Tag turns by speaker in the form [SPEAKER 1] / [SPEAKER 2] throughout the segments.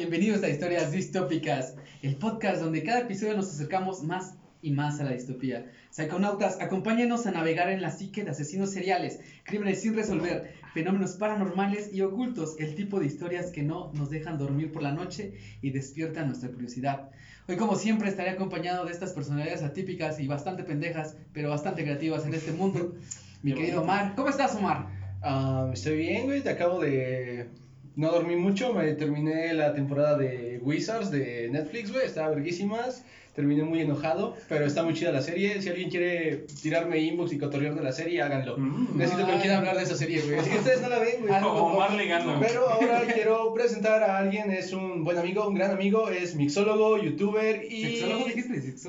[SPEAKER 1] bienvenidos a Historias Distópicas, el podcast donde cada episodio nos acercamos más y más a la distopía. Psiconautas, acompáñenos a navegar en la psique de asesinos seriales, crímenes sin resolver, fenómenos paranormales y ocultos, el tipo de historias que no nos dejan dormir por la noche y despiertan nuestra curiosidad. Hoy, como siempre, estaré acompañado de estas personalidades atípicas y bastante pendejas, pero bastante creativas en este mundo. Mi querido. Omar, ¿cómo estás, Omar?
[SPEAKER 2] Ah, estoy bien, güey. Te acabo de. No dormí mucho. Me terminé la temporada de Wizards de Netflix, güey. Estaba verguísimas. Terminé muy enojado. Pero está muy chida la serie. Si alguien quiere tirarme inbox y cotorrear de la serie, háganlo.
[SPEAKER 3] Mm.
[SPEAKER 2] Necesito que quiera hablar de esa serie, güey. Es que ustedes no la ven, güey.
[SPEAKER 3] Como Omar ligando.
[SPEAKER 2] Pero ahora quiero presentar a alguien. Es un buen amigo, un gran amigo. Es mixólogo, youtuber y.
[SPEAKER 1] ¿Sexólogo?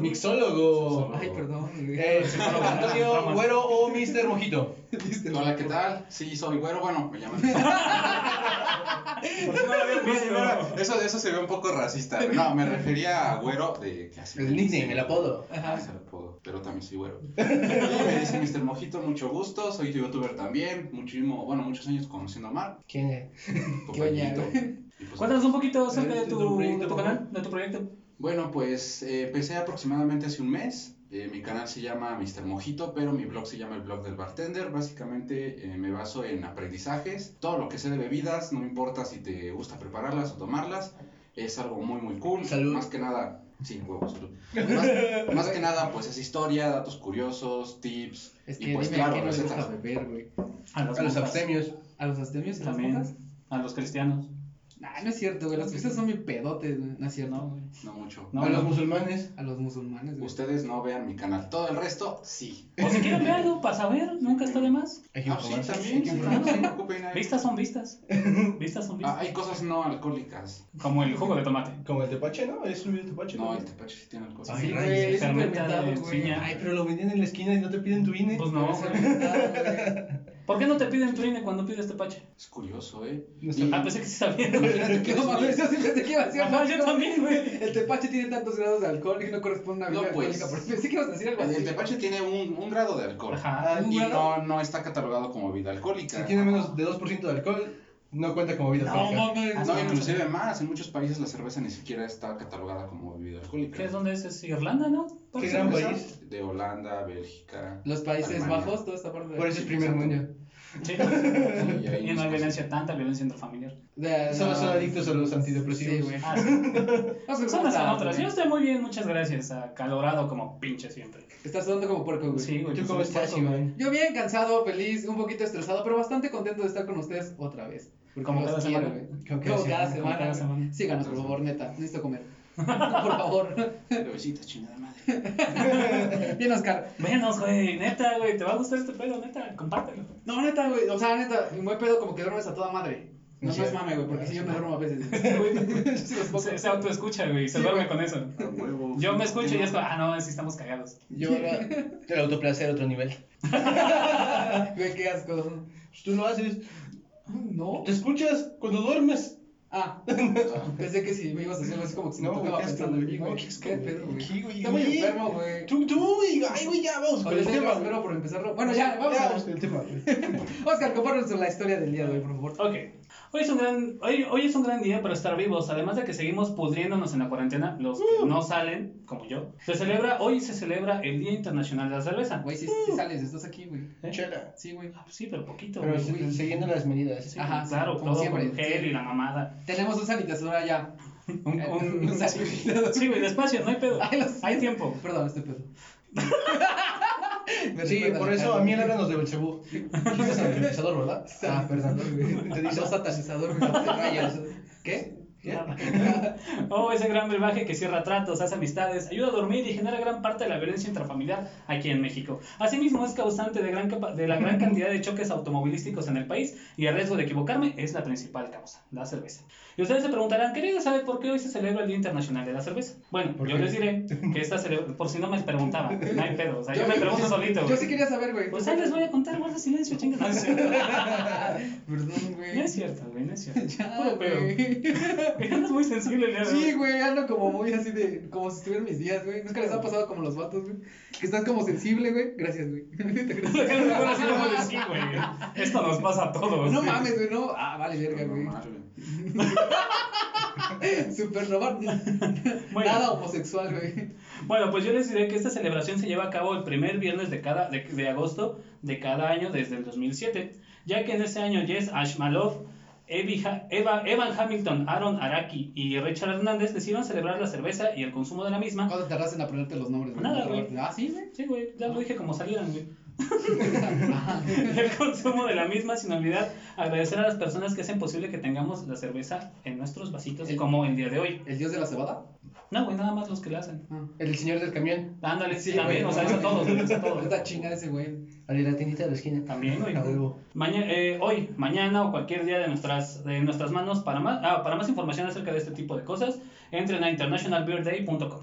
[SPEAKER 2] Mixólogo.
[SPEAKER 1] Ay, perdón.
[SPEAKER 2] Eh, Antonio Güero o Mr. Mojito.
[SPEAKER 4] Hola, ¿qué tal? Sí, soy güero, bueno, me llaman.
[SPEAKER 3] ¿Por qué no lo habían visto?
[SPEAKER 4] Eso, eso se ve un poco racista. No, me refería a güero de que así.
[SPEAKER 2] El nickname, el apodo.
[SPEAKER 4] Ah, es el apodo, pero también soy güero. Y me dicen Mr. Mojito, mucho gusto. Soy youtuber también. Muchísimo, bueno, muchos años conociendo a Mar.
[SPEAKER 2] ¿Quién es?
[SPEAKER 1] ¿Qué oña,
[SPEAKER 4] Topallito.
[SPEAKER 1] güey?
[SPEAKER 4] Y pues,
[SPEAKER 3] Cuéntanos un poquito acerca de
[SPEAKER 2] ¿De
[SPEAKER 3] tu,
[SPEAKER 2] tu proyecto,
[SPEAKER 3] de tu
[SPEAKER 2] por
[SPEAKER 3] canal, de tu proyecto.
[SPEAKER 4] Bueno, pues eh, empecé aproximadamente hace un mes. Eh, mi canal se llama Mr. Mojito, pero mi blog se llama el blog del bartender. Básicamente eh, me baso en aprendizajes, todo lo que sé de bebidas, no me importa si te gusta prepararlas o tomarlas, es algo muy muy cool.
[SPEAKER 2] Salud.
[SPEAKER 4] Más que nada, sí, huevos, salud. Más, más que nada, pues es historia, datos curiosos, tips
[SPEAKER 1] Es
[SPEAKER 4] y
[SPEAKER 1] que
[SPEAKER 4] pues
[SPEAKER 1] dime a
[SPEAKER 4] claro,
[SPEAKER 1] le
[SPEAKER 4] recetas.
[SPEAKER 1] gusta beber, güey.
[SPEAKER 3] A los,
[SPEAKER 2] A abstemios.
[SPEAKER 1] ¿A los astemios y las
[SPEAKER 3] También. A los cristianos.
[SPEAKER 1] Nah, no es cierto, güey. Los cristianos son mi pedotes, güey. No es cierto.
[SPEAKER 3] No, güey.
[SPEAKER 4] No mucho.
[SPEAKER 3] No,
[SPEAKER 2] a los musulmanes.
[SPEAKER 1] A los musulmanes, güey.
[SPEAKER 4] Ustedes no vean mi canal, todo el resto sí.
[SPEAKER 3] O si quieren ver algo para saber, nunca está de más.
[SPEAKER 2] Hay
[SPEAKER 4] Ah, sí, también, sí, no.
[SPEAKER 3] Vistas son vistas. Vistas son
[SPEAKER 4] Ah,
[SPEAKER 3] vistas.
[SPEAKER 4] hay cosas no alcohólicas.
[SPEAKER 3] Como el jugo de tomate.
[SPEAKER 2] Como el tepache, ¿no? Es un video tepache.
[SPEAKER 4] No, el tepache sí tiene alcohol.
[SPEAKER 2] Ay,
[SPEAKER 1] Sí, güey, es
[SPEAKER 3] fermenta
[SPEAKER 1] fermentado, güey.
[SPEAKER 2] Ay, pero lo vendían en la esquina y no te piden tu INE.
[SPEAKER 3] Pues no, güey. ¿Por qué no te piden tu INE cuando pides tepache?
[SPEAKER 4] Es curioso, ¿eh?
[SPEAKER 2] No
[SPEAKER 4] Y-
[SPEAKER 3] Ah, pensé que sí sabía.
[SPEAKER 1] ¿Qué no mames? Yo sí pensé que iba a decir
[SPEAKER 3] Ajá,
[SPEAKER 1] algo
[SPEAKER 3] yo
[SPEAKER 1] así como,
[SPEAKER 3] también, güey.
[SPEAKER 1] El tepache tiene tantos grados de alcohol y no corresponde a una
[SPEAKER 4] No,
[SPEAKER 1] bebida
[SPEAKER 4] pues.
[SPEAKER 1] alcohólica. Pero pensé que ibas a decir algo así.
[SPEAKER 4] el tepache tiene un, un grado de alcohol.
[SPEAKER 3] Ajá.
[SPEAKER 4] Y
[SPEAKER 1] ¿Un
[SPEAKER 4] no, no está catalogado como bebida alcohólica.
[SPEAKER 2] Si tiene menos de 2% de alcohol, no cuenta como vida
[SPEAKER 1] No
[SPEAKER 2] alcohólica.
[SPEAKER 1] mames.
[SPEAKER 4] Ah, No, inclusive más. En muchos países la cerveza ni siquiera está catalogada como bebida alcohólica.
[SPEAKER 3] ¿Qué es donde es? ¿Es Irlanda, no?
[SPEAKER 2] Qué gran país.
[SPEAKER 4] De Holanda, Bélgica.
[SPEAKER 1] Los Países
[SPEAKER 4] Alemania.
[SPEAKER 1] Bajos, toda esta parte de.
[SPEAKER 2] Por eso es primer mundo.
[SPEAKER 3] Sí.
[SPEAKER 4] Sí,
[SPEAKER 3] Y no hay
[SPEAKER 4] cosas.
[SPEAKER 3] violencia, tanta violencia intrafamiliar.
[SPEAKER 1] De-
[SPEAKER 2] Solo
[SPEAKER 1] no.
[SPEAKER 2] son adictos a los antidepresivos.
[SPEAKER 1] Sí, güey.
[SPEAKER 3] Ah, sí.
[SPEAKER 1] Vamos a
[SPEAKER 3] Son las otras. Yo estoy muy bien, muchas gracias. Acalorado como pinche siempre.
[SPEAKER 1] Estás sudando como puerco, güey.
[SPEAKER 3] Sí, güey.
[SPEAKER 2] ¿Tú
[SPEAKER 3] pues,
[SPEAKER 2] cómo
[SPEAKER 3] es
[SPEAKER 2] estás?
[SPEAKER 1] Yo bien cansado, feliz, un poquito estresado, pero bastante contento de estar con ustedes otra vez. Porque
[SPEAKER 3] Como cada
[SPEAKER 1] quiero,
[SPEAKER 3] semana.
[SPEAKER 1] güey.
[SPEAKER 2] Como
[SPEAKER 1] Como
[SPEAKER 2] cada semana,
[SPEAKER 3] como cada
[SPEAKER 1] semana.
[SPEAKER 3] semana.
[SPEAKER 1] Síganos, por favor, neta. Necesito comer. por favor.
[SPEAKER 4] Bebecitas, chingada madre.
[SPEAKER 1] Bien, Oscar.
[SPEAKER 3] Menos, güey. Neta, güey. Te va a gustar este pedo, neta. Compártelo.
[SPEAKER 1] No, neta, güey. O sea, neta, muy pedo como que duermes a toda madre. No, es mame, güey, porque si yo me duermo a veces.
[SPEAKER 3] Se, se autoescucha, güey. Se
[SPEAKER 1] Sí,
[SPEAKER 3] duerme con eso.
[SPEAKER 4] Huevo.
[SPEAKER 3] Yo me escucho y es como, ah, no, sí estamos cagados.
[SPEAKER 2] Yo ahora el autoplacer a otro nivel.
[SPEAKER 1] Güey, qué asco.
[SPEAKER 2] Pues tú lo haces.
[SPEAKER 1] No.
[SPEAKER 2] Te escuchas cuando duermes.
[SPEAKER 1] Ah, pensé que si me ibas a hacer así como que si
[SPEAKER 2] No, qué asco,
[SPEAKER 1] pensando en mí, güey.
[SPEAKER 2] No, qué
[SPEAKER 1] pedo, güey. Está muy enfermo, güey.
[SPEAKER 2] Tú, tú, y ay, güey, ya vamos con el
[SPEAKER 1] no,
[SPEAKER 2] tema.
[SPEAKER 1] espero por empezarlo. Bueno, ya, vamos a
[SPEAKER 2] vamos con el tema.
[SPEAKER 1] Oscar, compártanos la historia del día de hoy, por favor.
[SPEAKER 3] Ok. Hoy es un gran, hoy, hoy es un gran día para estar vivos. Además de que seguimos pudriéndonos en la cuarentena, los que no salen, como yo. Se celebra, hoy se celebra el Día Internacional de la Cerveza.
[SPEAKER 1] Güey, si sales, estás aquí, güey.
[SPEAKER 3] ¿Eh?
[SPEAKER 2] Chela.
[SPEAKER 1] Sí, güey.
[SPEAKER 3] Ah, pues sí, pero poquito,
[SPEAKER 2] Pero
[SPEAKER 3] güey.
[SPEAKER 2] se- siguiendo las medidas.
[SPEAKER 3] Sí,
[SPEAKER 1] Ajá,
[SPEAKER 3] claro,
[SPEAKER 1] como
[SPEAKER 3] todo
[SPEAKER 1] siempre,
[SPEAKER 3] con gel
[SPEAKER 1] sí.
[SPEAKER 3] y la mamada.
[SPEAKER 1] Tenemos un sanitizador allá.
[SPEAKER 3] Un, un-
[SPEAKER 1] un sanitizador.
[SPEAKER 3] sí, güey, despacio, no hay pedo.
[SPEAKER 1] Ay, los-
[SPEAKER 3] Hay tiempo.
[SPEAKER 1] Perdón, este pedo. Me
[SPEAKER 2] Sí,
[SPEAKER 1] recuerda
[SPEAKER 2] por eso a mí háblanos de Belcebú. Dijiste sanitizador, ¿verdad? Ah, perdón. Te dice
[SPEAKER 1] Los güey, te rayas. ¿Qué?
[SPEAKER 3] Oh, ese gran brebaje que cierra tratos, hace amistades, ayuda a dormir y genera gran parte de la violencia intrafamiliar aquí en México. Asimismo, es causante de, gran de la gran cantidad de choques automovilísticos en el país y el riesgo de equivocarme es la principal causa, la cerveza. Y ustedes se preguntarán, ¿quería saber por qué hoy se celebra el Día Internacional de la Cerveza? Bueno,
[SPEAKER 2] ¿Por
[SPEAKER 3] yo
[SPEAKER 2] qué?
[SPEAKER 3] les diré que esta celebra, por si no me preguntaban, no hay pedo, o sea, yo, me
[SPEAKER 1] Yo-
[SPEAKER 3] pregunto solito.
[SPEAKER 1] Yo
[SPEAKER 3] güey.
[SPEAKER 1] sí quería saber, güey.
[SPEAKER 3] Pues ahí les voy a contar, guarda silencio, chinga. No, es cierto.
[SPEAKER 1] Perdón, güey.
[SPEAKER 3] No es cierto, güey, no es cierto.
[SPEAKER 1] Ya,
[SPEAKER 3] Puro pedo.
[SPEAKER 1] güey.
[SPEAKER 3] Andas muy sensible hoy.
[SPEAKER 1] Sí, güey, ando como muy así de. Como si estuvieran mis días, güey. Nunca les ha pasado como los vatos, güey. Que estás como sensible, güey. Gracias, güey.
[SPEAKER 3] Güey. Esto nos pasa a todos.
[SPEAKER 1] No
[SPEAKER 3] güey.
[SPEAKER 1] mames, güey, no. Ah, vale, verga, güey.
[SPEAKER 4] Normal, güey.
[SPEAKER 1] Super robar.
[SPEAKER 3] Bueno.
[SPEAKER 1] Nada homosexual, güey.
[SPEAKER 3] Bueno, pues yo les diré que esta celebración se lleva a cabo el primer viernes de, cada, de, de agosto de cada año desde el 2007, ya que en ese año Jess Ashmalov, Eva, Evan Hamilton, Aaron Araki y Richard Hernández decidieron celebrar la cerveza y el consumo de la misma.
[SPEAKER 1] ¿Cuándo tardas en aprenderte los nombres?
[SPEAKER 3] Nada, güey.
[SPEAKER 1] Ah, sí, güey.
[SPEAKER 3] Sí, güey, ya lo dije como salieran, güey. El consumo de la misma, sin olvidar agradecer a las personas que hacen posible que tengamos la cerveza en nuestros vasitos,
[SPEAKER 1] El-
[SPEAKER 3] como el día de hoy.
[SPEAKER 1] ¿El dios de la cebada?
[SPEAKER 3] No, güey, nada más los que la hacen.
[SPEAKER 1] Ah.
[SPEAKER 2] El señor del camión.
[SPEAKER 3] Ándale,
[SPEAKER 1] Sí,
[SPEAKER 3] también, o sea, a todos, eso a todos.
[SPEAKER 1] Esta chingada ese güey.
[SPEAKER 2] De la tiendita de la esquina.
[SPEAKER 3] También, güey.
[SPEAKER 2] A.
[SPEAKER 3] Maña- eh, hoy, mañana o cualquier día de nuestras, de nuestras manos, para más, ah, para más información acerca de este tipo de cosas, entren a internationalbeerday.com.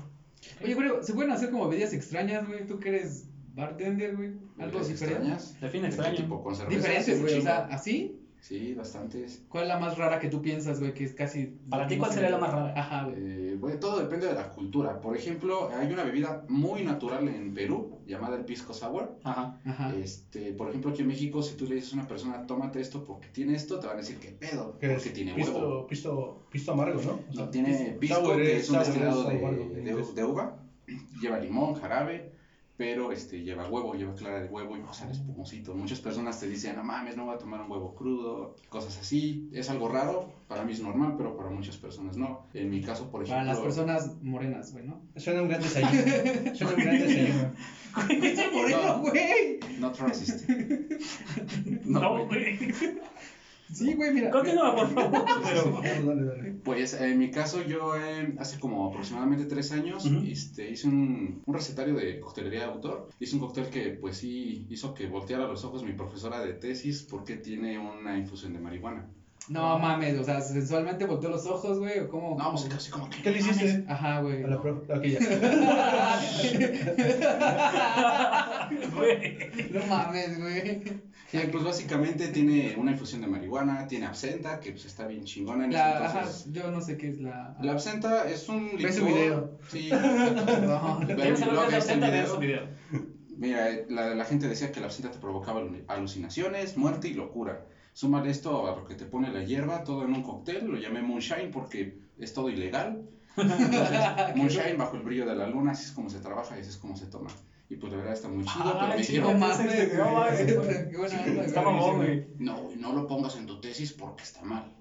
[SPEAKER 1] Oye, güey, ¿se pueden hacer como bebidas extrañas, güey? Tú que eres bartender, güey. Algo
[SPEAKER 4] ¿Bebidas
[SPEAKER 1] diferente.
[SPEAKER 4] extrañas?
[SPEAKER 3] Define
[SPEAKER 4] ¿De qué
[SPEAKER 3] extraño.
[SPEAKER 4] tipo? ¿Con cerveza?
[SPEAKER 1] Diferentes, güey. O sea. ¿así?
[SPEAKER 4] Sí, bastantes.
[SPEAKER 1] ¿Cuál es la más rara que tú piensas, güey? Que es casi.
[SPEAKER 3] Para ti, ¿cuál sería la más rara?
[SPEAKER 1] Ajá, güey.
[SPEAKER 4] Eh, bueno, todo depende de la cultura. Por ejemplo, hay una bebida muy natural en Perú llamada el pisco sour.
[SPEAKER 3] Ajá.
[SPEAKER 1] Ajá.
[SPEAKER 4] Este, por ejemplo, aquí en México, si tú le dices a una persona, tómate esto porque tiene esto, te van a decir, ¿qué pedo?
[SPEAKER 2] Es
[SPEAKER 4] Porque tiene
[SPEAKER 2] pisto,
[SPEAKER 4] huevo.
[SPEAKER 2] Pisto, pisto amargo, ¿no? O
[SPEAKER 4] No,
[SPEAKER 2] sea,
[SPEAKER 4] tiene
[SPEAKER 2] pis-
[SPEAKER 4] pisco,
[SPEAKER 2] sour
[SPEAKER 4] que
[SPEAKER 2] es-
[SPEAKER 4] es un destilado
[SPEAKER 2] es
[SPEAKER 4] de, de- de uva. Lleva limón, jarabe, pero este, lleva huevo, lleva clara de huevo y pues sale espumosito. Muchas personas te dicen, no mames, no voy a tomar un huevo crudo, cosas así. Es algo raro, para mí es normal, pero para muchas personas no. En mi caso, por ejemplo...
[SPEAKER 1] Para las personas morenas, güey, ¿no?
[SPEAKER 2] Suena un gran desayuno. Suena un gran desayuno.
[SPEAKER 1] ¡Ese moreno,
[SPEAKER 4] No.
[SPEAKER 1] güey!
[SPEAKER 4] Not racist.
[SPEAKER 3] No,
[SPEAKER 4] güey.
[SPEAKER 3] güey.
[SPEAKER 1] Sí, güey, mira.
[SPEAKER 3] Continúa, por favor. Pero...
[SPEAKER 2] Dale, dale, dale.
[SPEAKER 4] Pues en mi caso yo eh, hace como aproximadamente tres años este, hice un, un recetario de coctelería de autor. Hice un cóctel que pues sí hizo que volteara los ojos mi profesora de tesis porque tiene una infusión de marihuana.
[SPEAKER 1] No mames, o sea, sensualmente volteó los ojos, güey, o cómo.
[SPEAKER 4] No, pues casi como que...
[SPEAKER 2] ¿Qué le hiciste?
[SPEAKER 1] Ajá, güey.
[SPEAKER 2] A la profe. Ok, ya.
[SPEAKER 1] No mames, güey.
[SPEAKER 4] Sí, pues básicamente tiene una infusión de marihuana, tiene absenta, que pues está bien chingona en
[SPEAKER 1] La,
[SPEAKER 4] ese
[SPEAKER 1] ajá,
[SPEAKER 4] entonces.
[SPEAKER 1] yo no sé qué es la.
[SPEAKER 4] La absenta es un
[SPEAKER 2] Ve su
[SPEAKER 4] licor-
[SPEAKER 2] video.
[SPEAKER 4] Sí.
[SPEAKER 1] Perdón.
[SPEAKER 4] Ve
[SPEAKER 3] ¿Quieres
[SPEAKER 4] mi blog,
[SPEAKER 3] qué es
[SPEAKER 4] está en
[SPEAKER 3] absenta? Ve
[SPEAKER 4] video.
[SPEAKER 3] su video.
[SPEAKER 4] Mira, la, la gente decía que la absenta te provocaba alu- alucinaciones, muerte y locura. Súmale esto a lo que te pone la hierba, todo en un cóctel, lo llamé Moonshine porque es todo ilegal. Entonces, Moonshine bajo el brillo de la luna, así es como se trabaja y así es como se toma. Y pues la verdad está muy chido, pero
[SPEAKER 3] Ay,
[SPEAKER 4] me
[SPEAKER 1] No
[SPEAKER 3] No
[SPEAKER 1] onda,
[SPEAKER 3] Está mamón, güey.
[SPEAKER 4] no, no lo pongas en tu tesis porque está mal.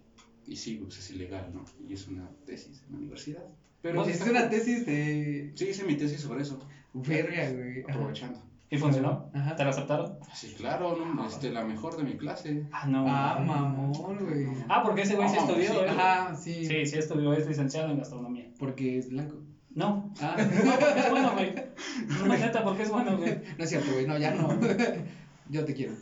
[SPEAKER 4] Y sí, pues es ilegal, ¿no? Y es una tesis en la universidad. Pero sí
[SPEAKER 1] Es
[SPEAKER 4] está
[SPEAKER 1] una tesis de.
[SPEAKER 4] Sí, hice mi tesis sobre eso,
[SPEAKER 1] Verga, güey.
[SPEAKER 4] Aprovechando.
[SPEAKER 3] ¿Y funcionó?
[SPEAKER 1] Ajá.
[SPEAKER 3] ¿Te la aceptaron?
[SPEAKER 4] Sí, claro, ¿no? este, la mejor de mi clase.
[SPEAKER 3] Ah, no.
[SPEAKER 1] Ah, mamón, güey.
[SPEAKER 3] Ah, porque ese güey sí
[SPEAKER 4] Ah,
[SPEAKER 3] estudió,
[SPEAKER 4] sí.
[SPEAKER 3] ¿eh?
[SPEAKER 1] Ajá, sí.
[SPEAKER 3] Sí, sí estudió, es licenciado en gastronomía.
[SPEAKER 1] Porque es blanco.
[SPEAKER 3] No,
[SPEAKER 1] Ah,
[SPEAKER 3] no, porque es bueno, güey. No, neta, porque es bueno, güey.
[SPEAKER 1] no es cierto, güey. No, ya no. Yo te quiero.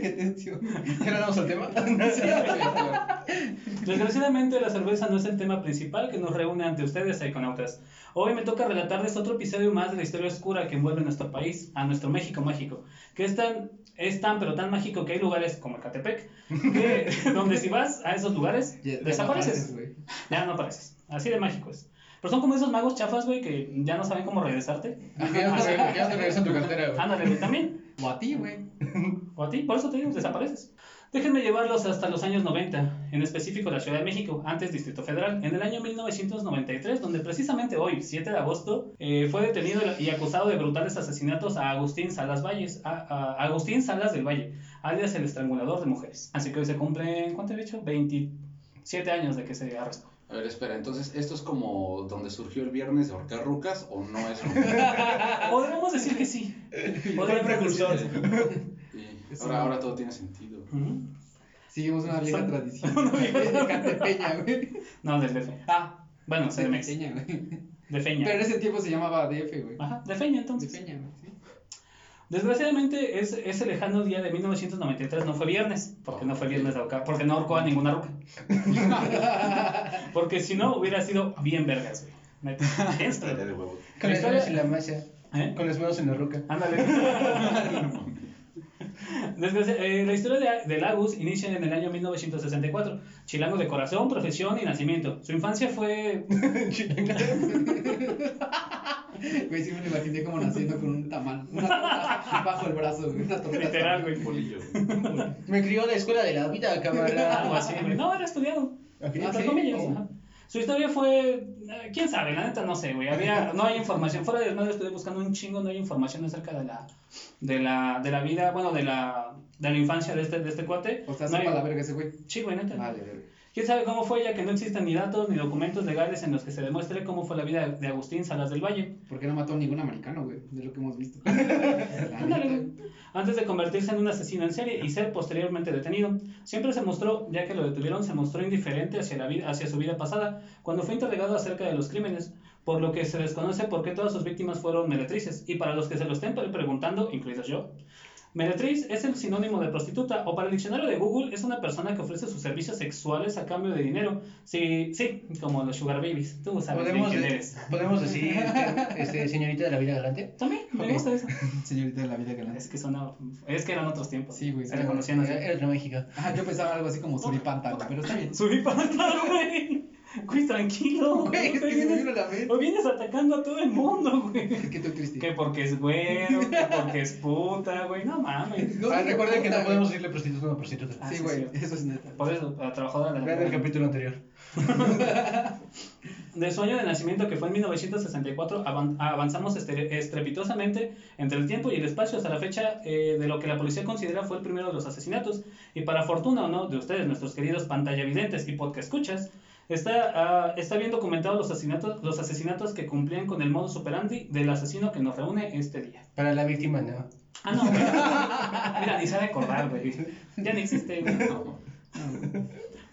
[SPEAKER 1] Qué tensión.
[SPEAKER 2] ¿Ya le damos al tema?
[SPEAKER 3] Desgraciadamente, la cerveza no es el tema principal que nos reúne ante ustedes, iconautas. Hoy me toca relatarles otro episodio más de la historia oscura que envuelve nuestro país, a nuestro México mágico, que es tan, es tan pero tan mágico que hay lugares como Ecatepec, que, donde si vas a esos lugares,
[SPEAKER 1] Ya- no
[SPEAKER 3] desapareces. Ya no apareces. Así de mágico es. Pero son como esos magos chafas, güey, que ya no saben cómo regresarte.
[SPEAKER 2] Ya te ya no te regresa tu cartera, güey.
[SPEAKER 3] Ándale, también.
[SPEAKER 1] O a ti, güey.
[SPEAKER 3] O a ti, por eso te digo, desapareces. Déjenme llevarlos hasta los años 90, en específico la Ciudad de México, antes Distrito Federal, en el año 1993, donde precisamente hoy, 7 de agosto, eh, fue detenido y acusado de brutales asesinatos a Agustín Salas Valles, a, a Agustín Salas del Valle, alias el estrangulador de mujeres. Así que hoy se cumplen, ¿cuánto he dicho? 27 años de que se arrestó.
[SPEAKER 4] A ver, espera, entonces, ¿esto es como donde surgió el viernes de ahorcar rucas o no es
[SPEAKER 3] Podríamos decir que sí.
[SPEAKER 2] Fue precursor.
[SPEAKER 3] decir que sí.
[SPEAKER 4] Ahora,
[SPEAKER 1] una-
[SPEAKER 4] ahora todo tiene sentido.
[SPEAKER 1] Seguimos una vieja tradición. De Catepeña, güey.
[SPEAKER 3] No, del DF.
[SPEAKER 1] Ah,
[SPEAKER 3] Bueno,
[SPEAKER 1] de. Peña, güey.
[SPEAKER 3] De Feña.
[SPEAKER 1] Pero en ese tiempo se llamaba DF, güey.
[SPEAKER 3] Ajá, de Feña
[SPEAKER 1] De
[SPEAKER 3] entonces.
[SPEAKER 1] Peña, güey.
[SPEAKER 3] Desgraciadamente, es- ese lejano día de 1993 no fue viernes, porque no fue viernes de ahorcar, porque no ahorcó a ninguna ruca. porque si no, hubiera sido bien vergas, güey. Neta.
[SPEAKER 2] Con las manos en la masa.
[SPEAKER 3] ¿Eh?
[SPEAKER 2] Con las manos en la ruca.
[SPEAKER 3] Ándale. Eh, la historia de, de Lagos inicia en el año 1964. Chilango de corazón, profesión y nacimiento. Su infancia fue
[SPEAKER 1] Güey, sí me lo imaginé como naciendo con un tamal. Una torta bajo el brazo, güey. Una torta.
[SPEAKER 3] literal, güey.
[SPEAKER 4] Un bolillo.
[SPEAKER 2] Me crió la escuela de la vida,
[SPEAKER 3] Algo
[SPEAKER 2] camarada.
[SPEAKER 3] así, güey. No, era estudiado.
[SPEAKER 2] Ok.
[SPEAKER 1] Ah,
[SPEAKER 3] Entre
[SPEAKER 1] ¿sí?
[SPEAKER 3] comillas,
[SPEAKER 1] Oh.
[SPEAKER 3] ajá. Su historia fue, eh, quién sabe, la neta no sé, güey. Había, no hay información. Fuera de desmadre estuve buscando un chingo, no hay información acerca de la, de la, de la vida, bueno, de la, de la infancia de este, de este cuate.
[SPEAKER 1] O sea,
[SPEAKER 3] No hay-
[SPEAKER 1] sepa la verga ese güey.
[SPEAKER 3] Sí, güey, neta.
[SPEAKER 1] Vale, verga.
[SPEAKER 3] ¿Quién sabe cómo fue, ya que no existen ni datos ni documentos legales en los que se demuestre cómo fue la vida de Agustín Salas del Valle?
[SPEAKER 1] ¿Por qué no mató a ningún americano, güey? De lo que hemos visto.
[SPEAKER 3] Antes de convertirse en un asesino en serie y ser posteriormente detenido, siempre se mostró, ya que lo detuvieron, se mostró indiferente hacia, la vida, hacia su vida pasada cuando fue interrogado acerca de los crímenes, por lo que se desconoce por qué todas sus víctimas fueron meretrices. Y para los que se lo estén pre- preguntando, incluidos yo, meretriz es el sinónimo de prostituta o para el diccionario de Google es una persona que ofrece sus servicios sexuales a cambio de dinero. Sí, sí, como los sugar babies. Tú sabes
[SPEAKER 2] ¿Podemos,
[SPEAKER 3] quién eres.
[SPEAKER 2] ¿Podemos decir, este, señorita de la vida galante?
[SPEAKER 3] También, me gusta eso.
[SPEAKER 1] Señorita de la vida galante.
[SPEAKER 3] Es que suena, es que eran otros tiempos.
[SPEAKER 1] Sí, güey,
[SPEAKER 3] Se
[SPEAKER 1] sí.
[SPEAKER 3] le conocían así.
[SPEAKER 2] Era otro México.
[SPEAKER 1] Ajá, yo pensaba algo así como suripanta, güey, pero está bien.
[SPEAKER 3] Subí pantalla, güey. Güey, tranquilo.
[SPEAKER 1] Güey, es que se me vino a la mente.
[SPEAKER 3] Hoy vienes atacando a todo el mundo, güey.
[SPEAKER 1] Que estoy triste.
[SPEAKER 3] Que porque es güero, que porque es puta, güey. No mames.
[SPEAKER 1] No,
[SPEAKER 2] ah, recuerden que no podemos decirle prostituta a una prostituta.
[SPEAKER 3] Ah,
[SPEAKER 1] Sí,
[SPEAKER 3] sí,
[SPEAKER 1] güey,
[SPEAKER 3] sí.
[SPEAKER 1] eso es neta.
[SPEAKER 3] Por eso, la trabajadora de la
[SPEAKER 2] Vean el capítulo anterior.
[SPEAKER 3] De su año de nacimiento, que fue en 1964, avan- avanzamos estrepitosamente entre el tiempo y el espacio hasta la fecha eh, de lo que la policía considera fue el primero de los asesinatos. Y para fortuna o no de ustedes, nuestros queridos pantalla videntes y podcast escuchas, está, ah, está bien documentados los asesinatos, los asesinatos que cumplían con el modus operandi del asesino que nos reúne este día.
[SPEAKER 2] Para la víctima, no.
[SPEAKER 3] Ah, no. Mira, ni sabe acordar, güey. Ya ni existe, güey.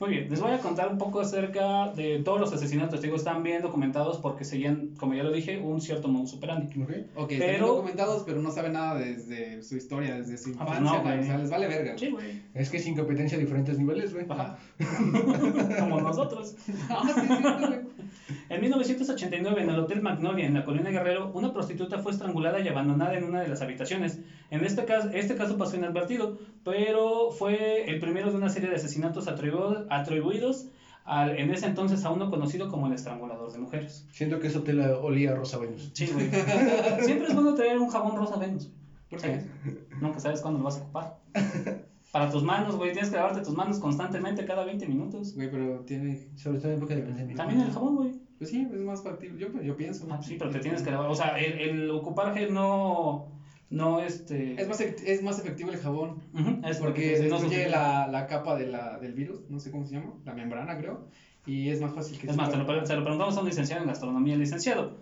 [SPEAKER 3] Muy bien, les voy a contar un poco acerca de todos los asesinatos. Digo, están bien documentados porque seguían, como ya lo dije, un cierto modus operandi.
[SPEAKER 2] ¿Ok?
[SPEAKER 1] Ok,
[SPEAKER 3] Pero-
[SPEAKER 1] están documentados, pero no saben nada desde su historia, desde su
[SPEAKER 3] Ah, pues
[SPEAKER 1] infancia,
[SPEAKER 3] no,
[SPEAKER 1] güey.
[SPEAKER 3] güey.
[SPEAKER 1] O sea, les vale verga.
[SPEAKER 3] Sí, güey.
[SPEAKER 2] Es que es incompetencia a diferentes niveles, güey.
[SPEAKER 3] Ajá. Como nosotros.
[SPEAKER 1] Ah, sí, sí, güey.
[SPEAKER 3] En 1989, en el Hotel Magnolia, en la Colina Guerrero, una prostituta fue estrangulada y abandonada en una de las habitaciones. En este caso, este caso pasó inadvertido, pero fue el primero de una serie de asesinatos atribu- atribuidos al, en ese entonces a uno conocido como el estrangulador de mujeres.
[SPEAKER 2] Siento que eso te la olía a Rosa Venus.
[SPEAKER 3] Sí, güey. Siempre es bueno traer un jabón rosa Venus.
[SPEAKER 1] ¿Por qué?
[SPEAKER 3] Nunca sabes cuándo lo vas a ocupar. Para tus manos, güey, tienes que lavarte tus manos constantemente cada 20 minutos.
[SPEAKER 1] Güey, pero tiene.
[SPEAKER 2] Sobre todo en época de pandemia.
[SPEAKER 3] También el jabón, güey.
[SPEAKER 1] Pues sí, es más factible. Yo, yo pienso.
[SPEAKER 3] Ah, sí, pero te tienes que lavar. O sea, el, el ocupar gel no. No, este.
[SPEAKER 1] Es más, es más efectivo el jabón.
[SPEAKER 3] Es
[SPEAKER 1] Porque
[SPEAKER 3] no
[SPEAKER 1] destruye
[SPEAKER 3] sustituye.
[SPEAKER 1] la, la capa de la, del virus, no sé cómo se llama, la membrana creo, y es más fácil que
[SPEAKER 3] Es más, te lo, se lo preguntamos a un licenciado en gastronomía. Licenciado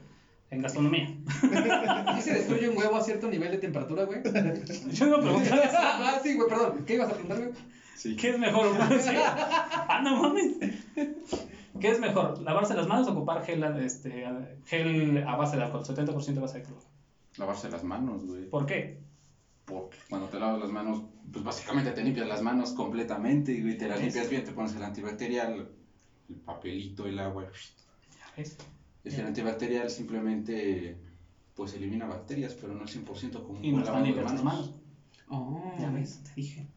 [SPEAKER 3] en gastronomía.
[SPEAKER 1] ¿Sí se destruye un huevo a cierto nivel de temperatura, güey?
[SPEAKER 3] Yo no pregunté eso.
[SPEAKER 1] ah, sí, güey, perdón. ¿Qué ibas a preguntar, güey?
[SPEAKER 4] Sí.
[SPEAKER 3] ¿Qué es mejor? Sí. Ah, no mames. ¿Qué es mejor? ¿Lavarse las manos o ocupar gel, este, gel a base de alcohol? 70% a base de alcohol.
[SPEAKER 4] Lavarse las manos, güey.
[SPEAKER 3] ¿Por qué?
[SPEAKER 4] Porque cuando te lavas las manos, pues básicamente te limpias las manos completamente y te las limpias bien, te pones el antibacterial, el papelito, el agua.
[SPEAKER 3] Ya ves.
[SPEAKER 4] El antibacterial simplemente pues elimina bacterias, pero no el 100% como
[SPEAKER 3] Y no
[SPEAKER 4] un lavado de
[SPEAKER 3] manos.
[SPEAKER 1] Oh,
[SPEAKER 3] Ya ves, te dije.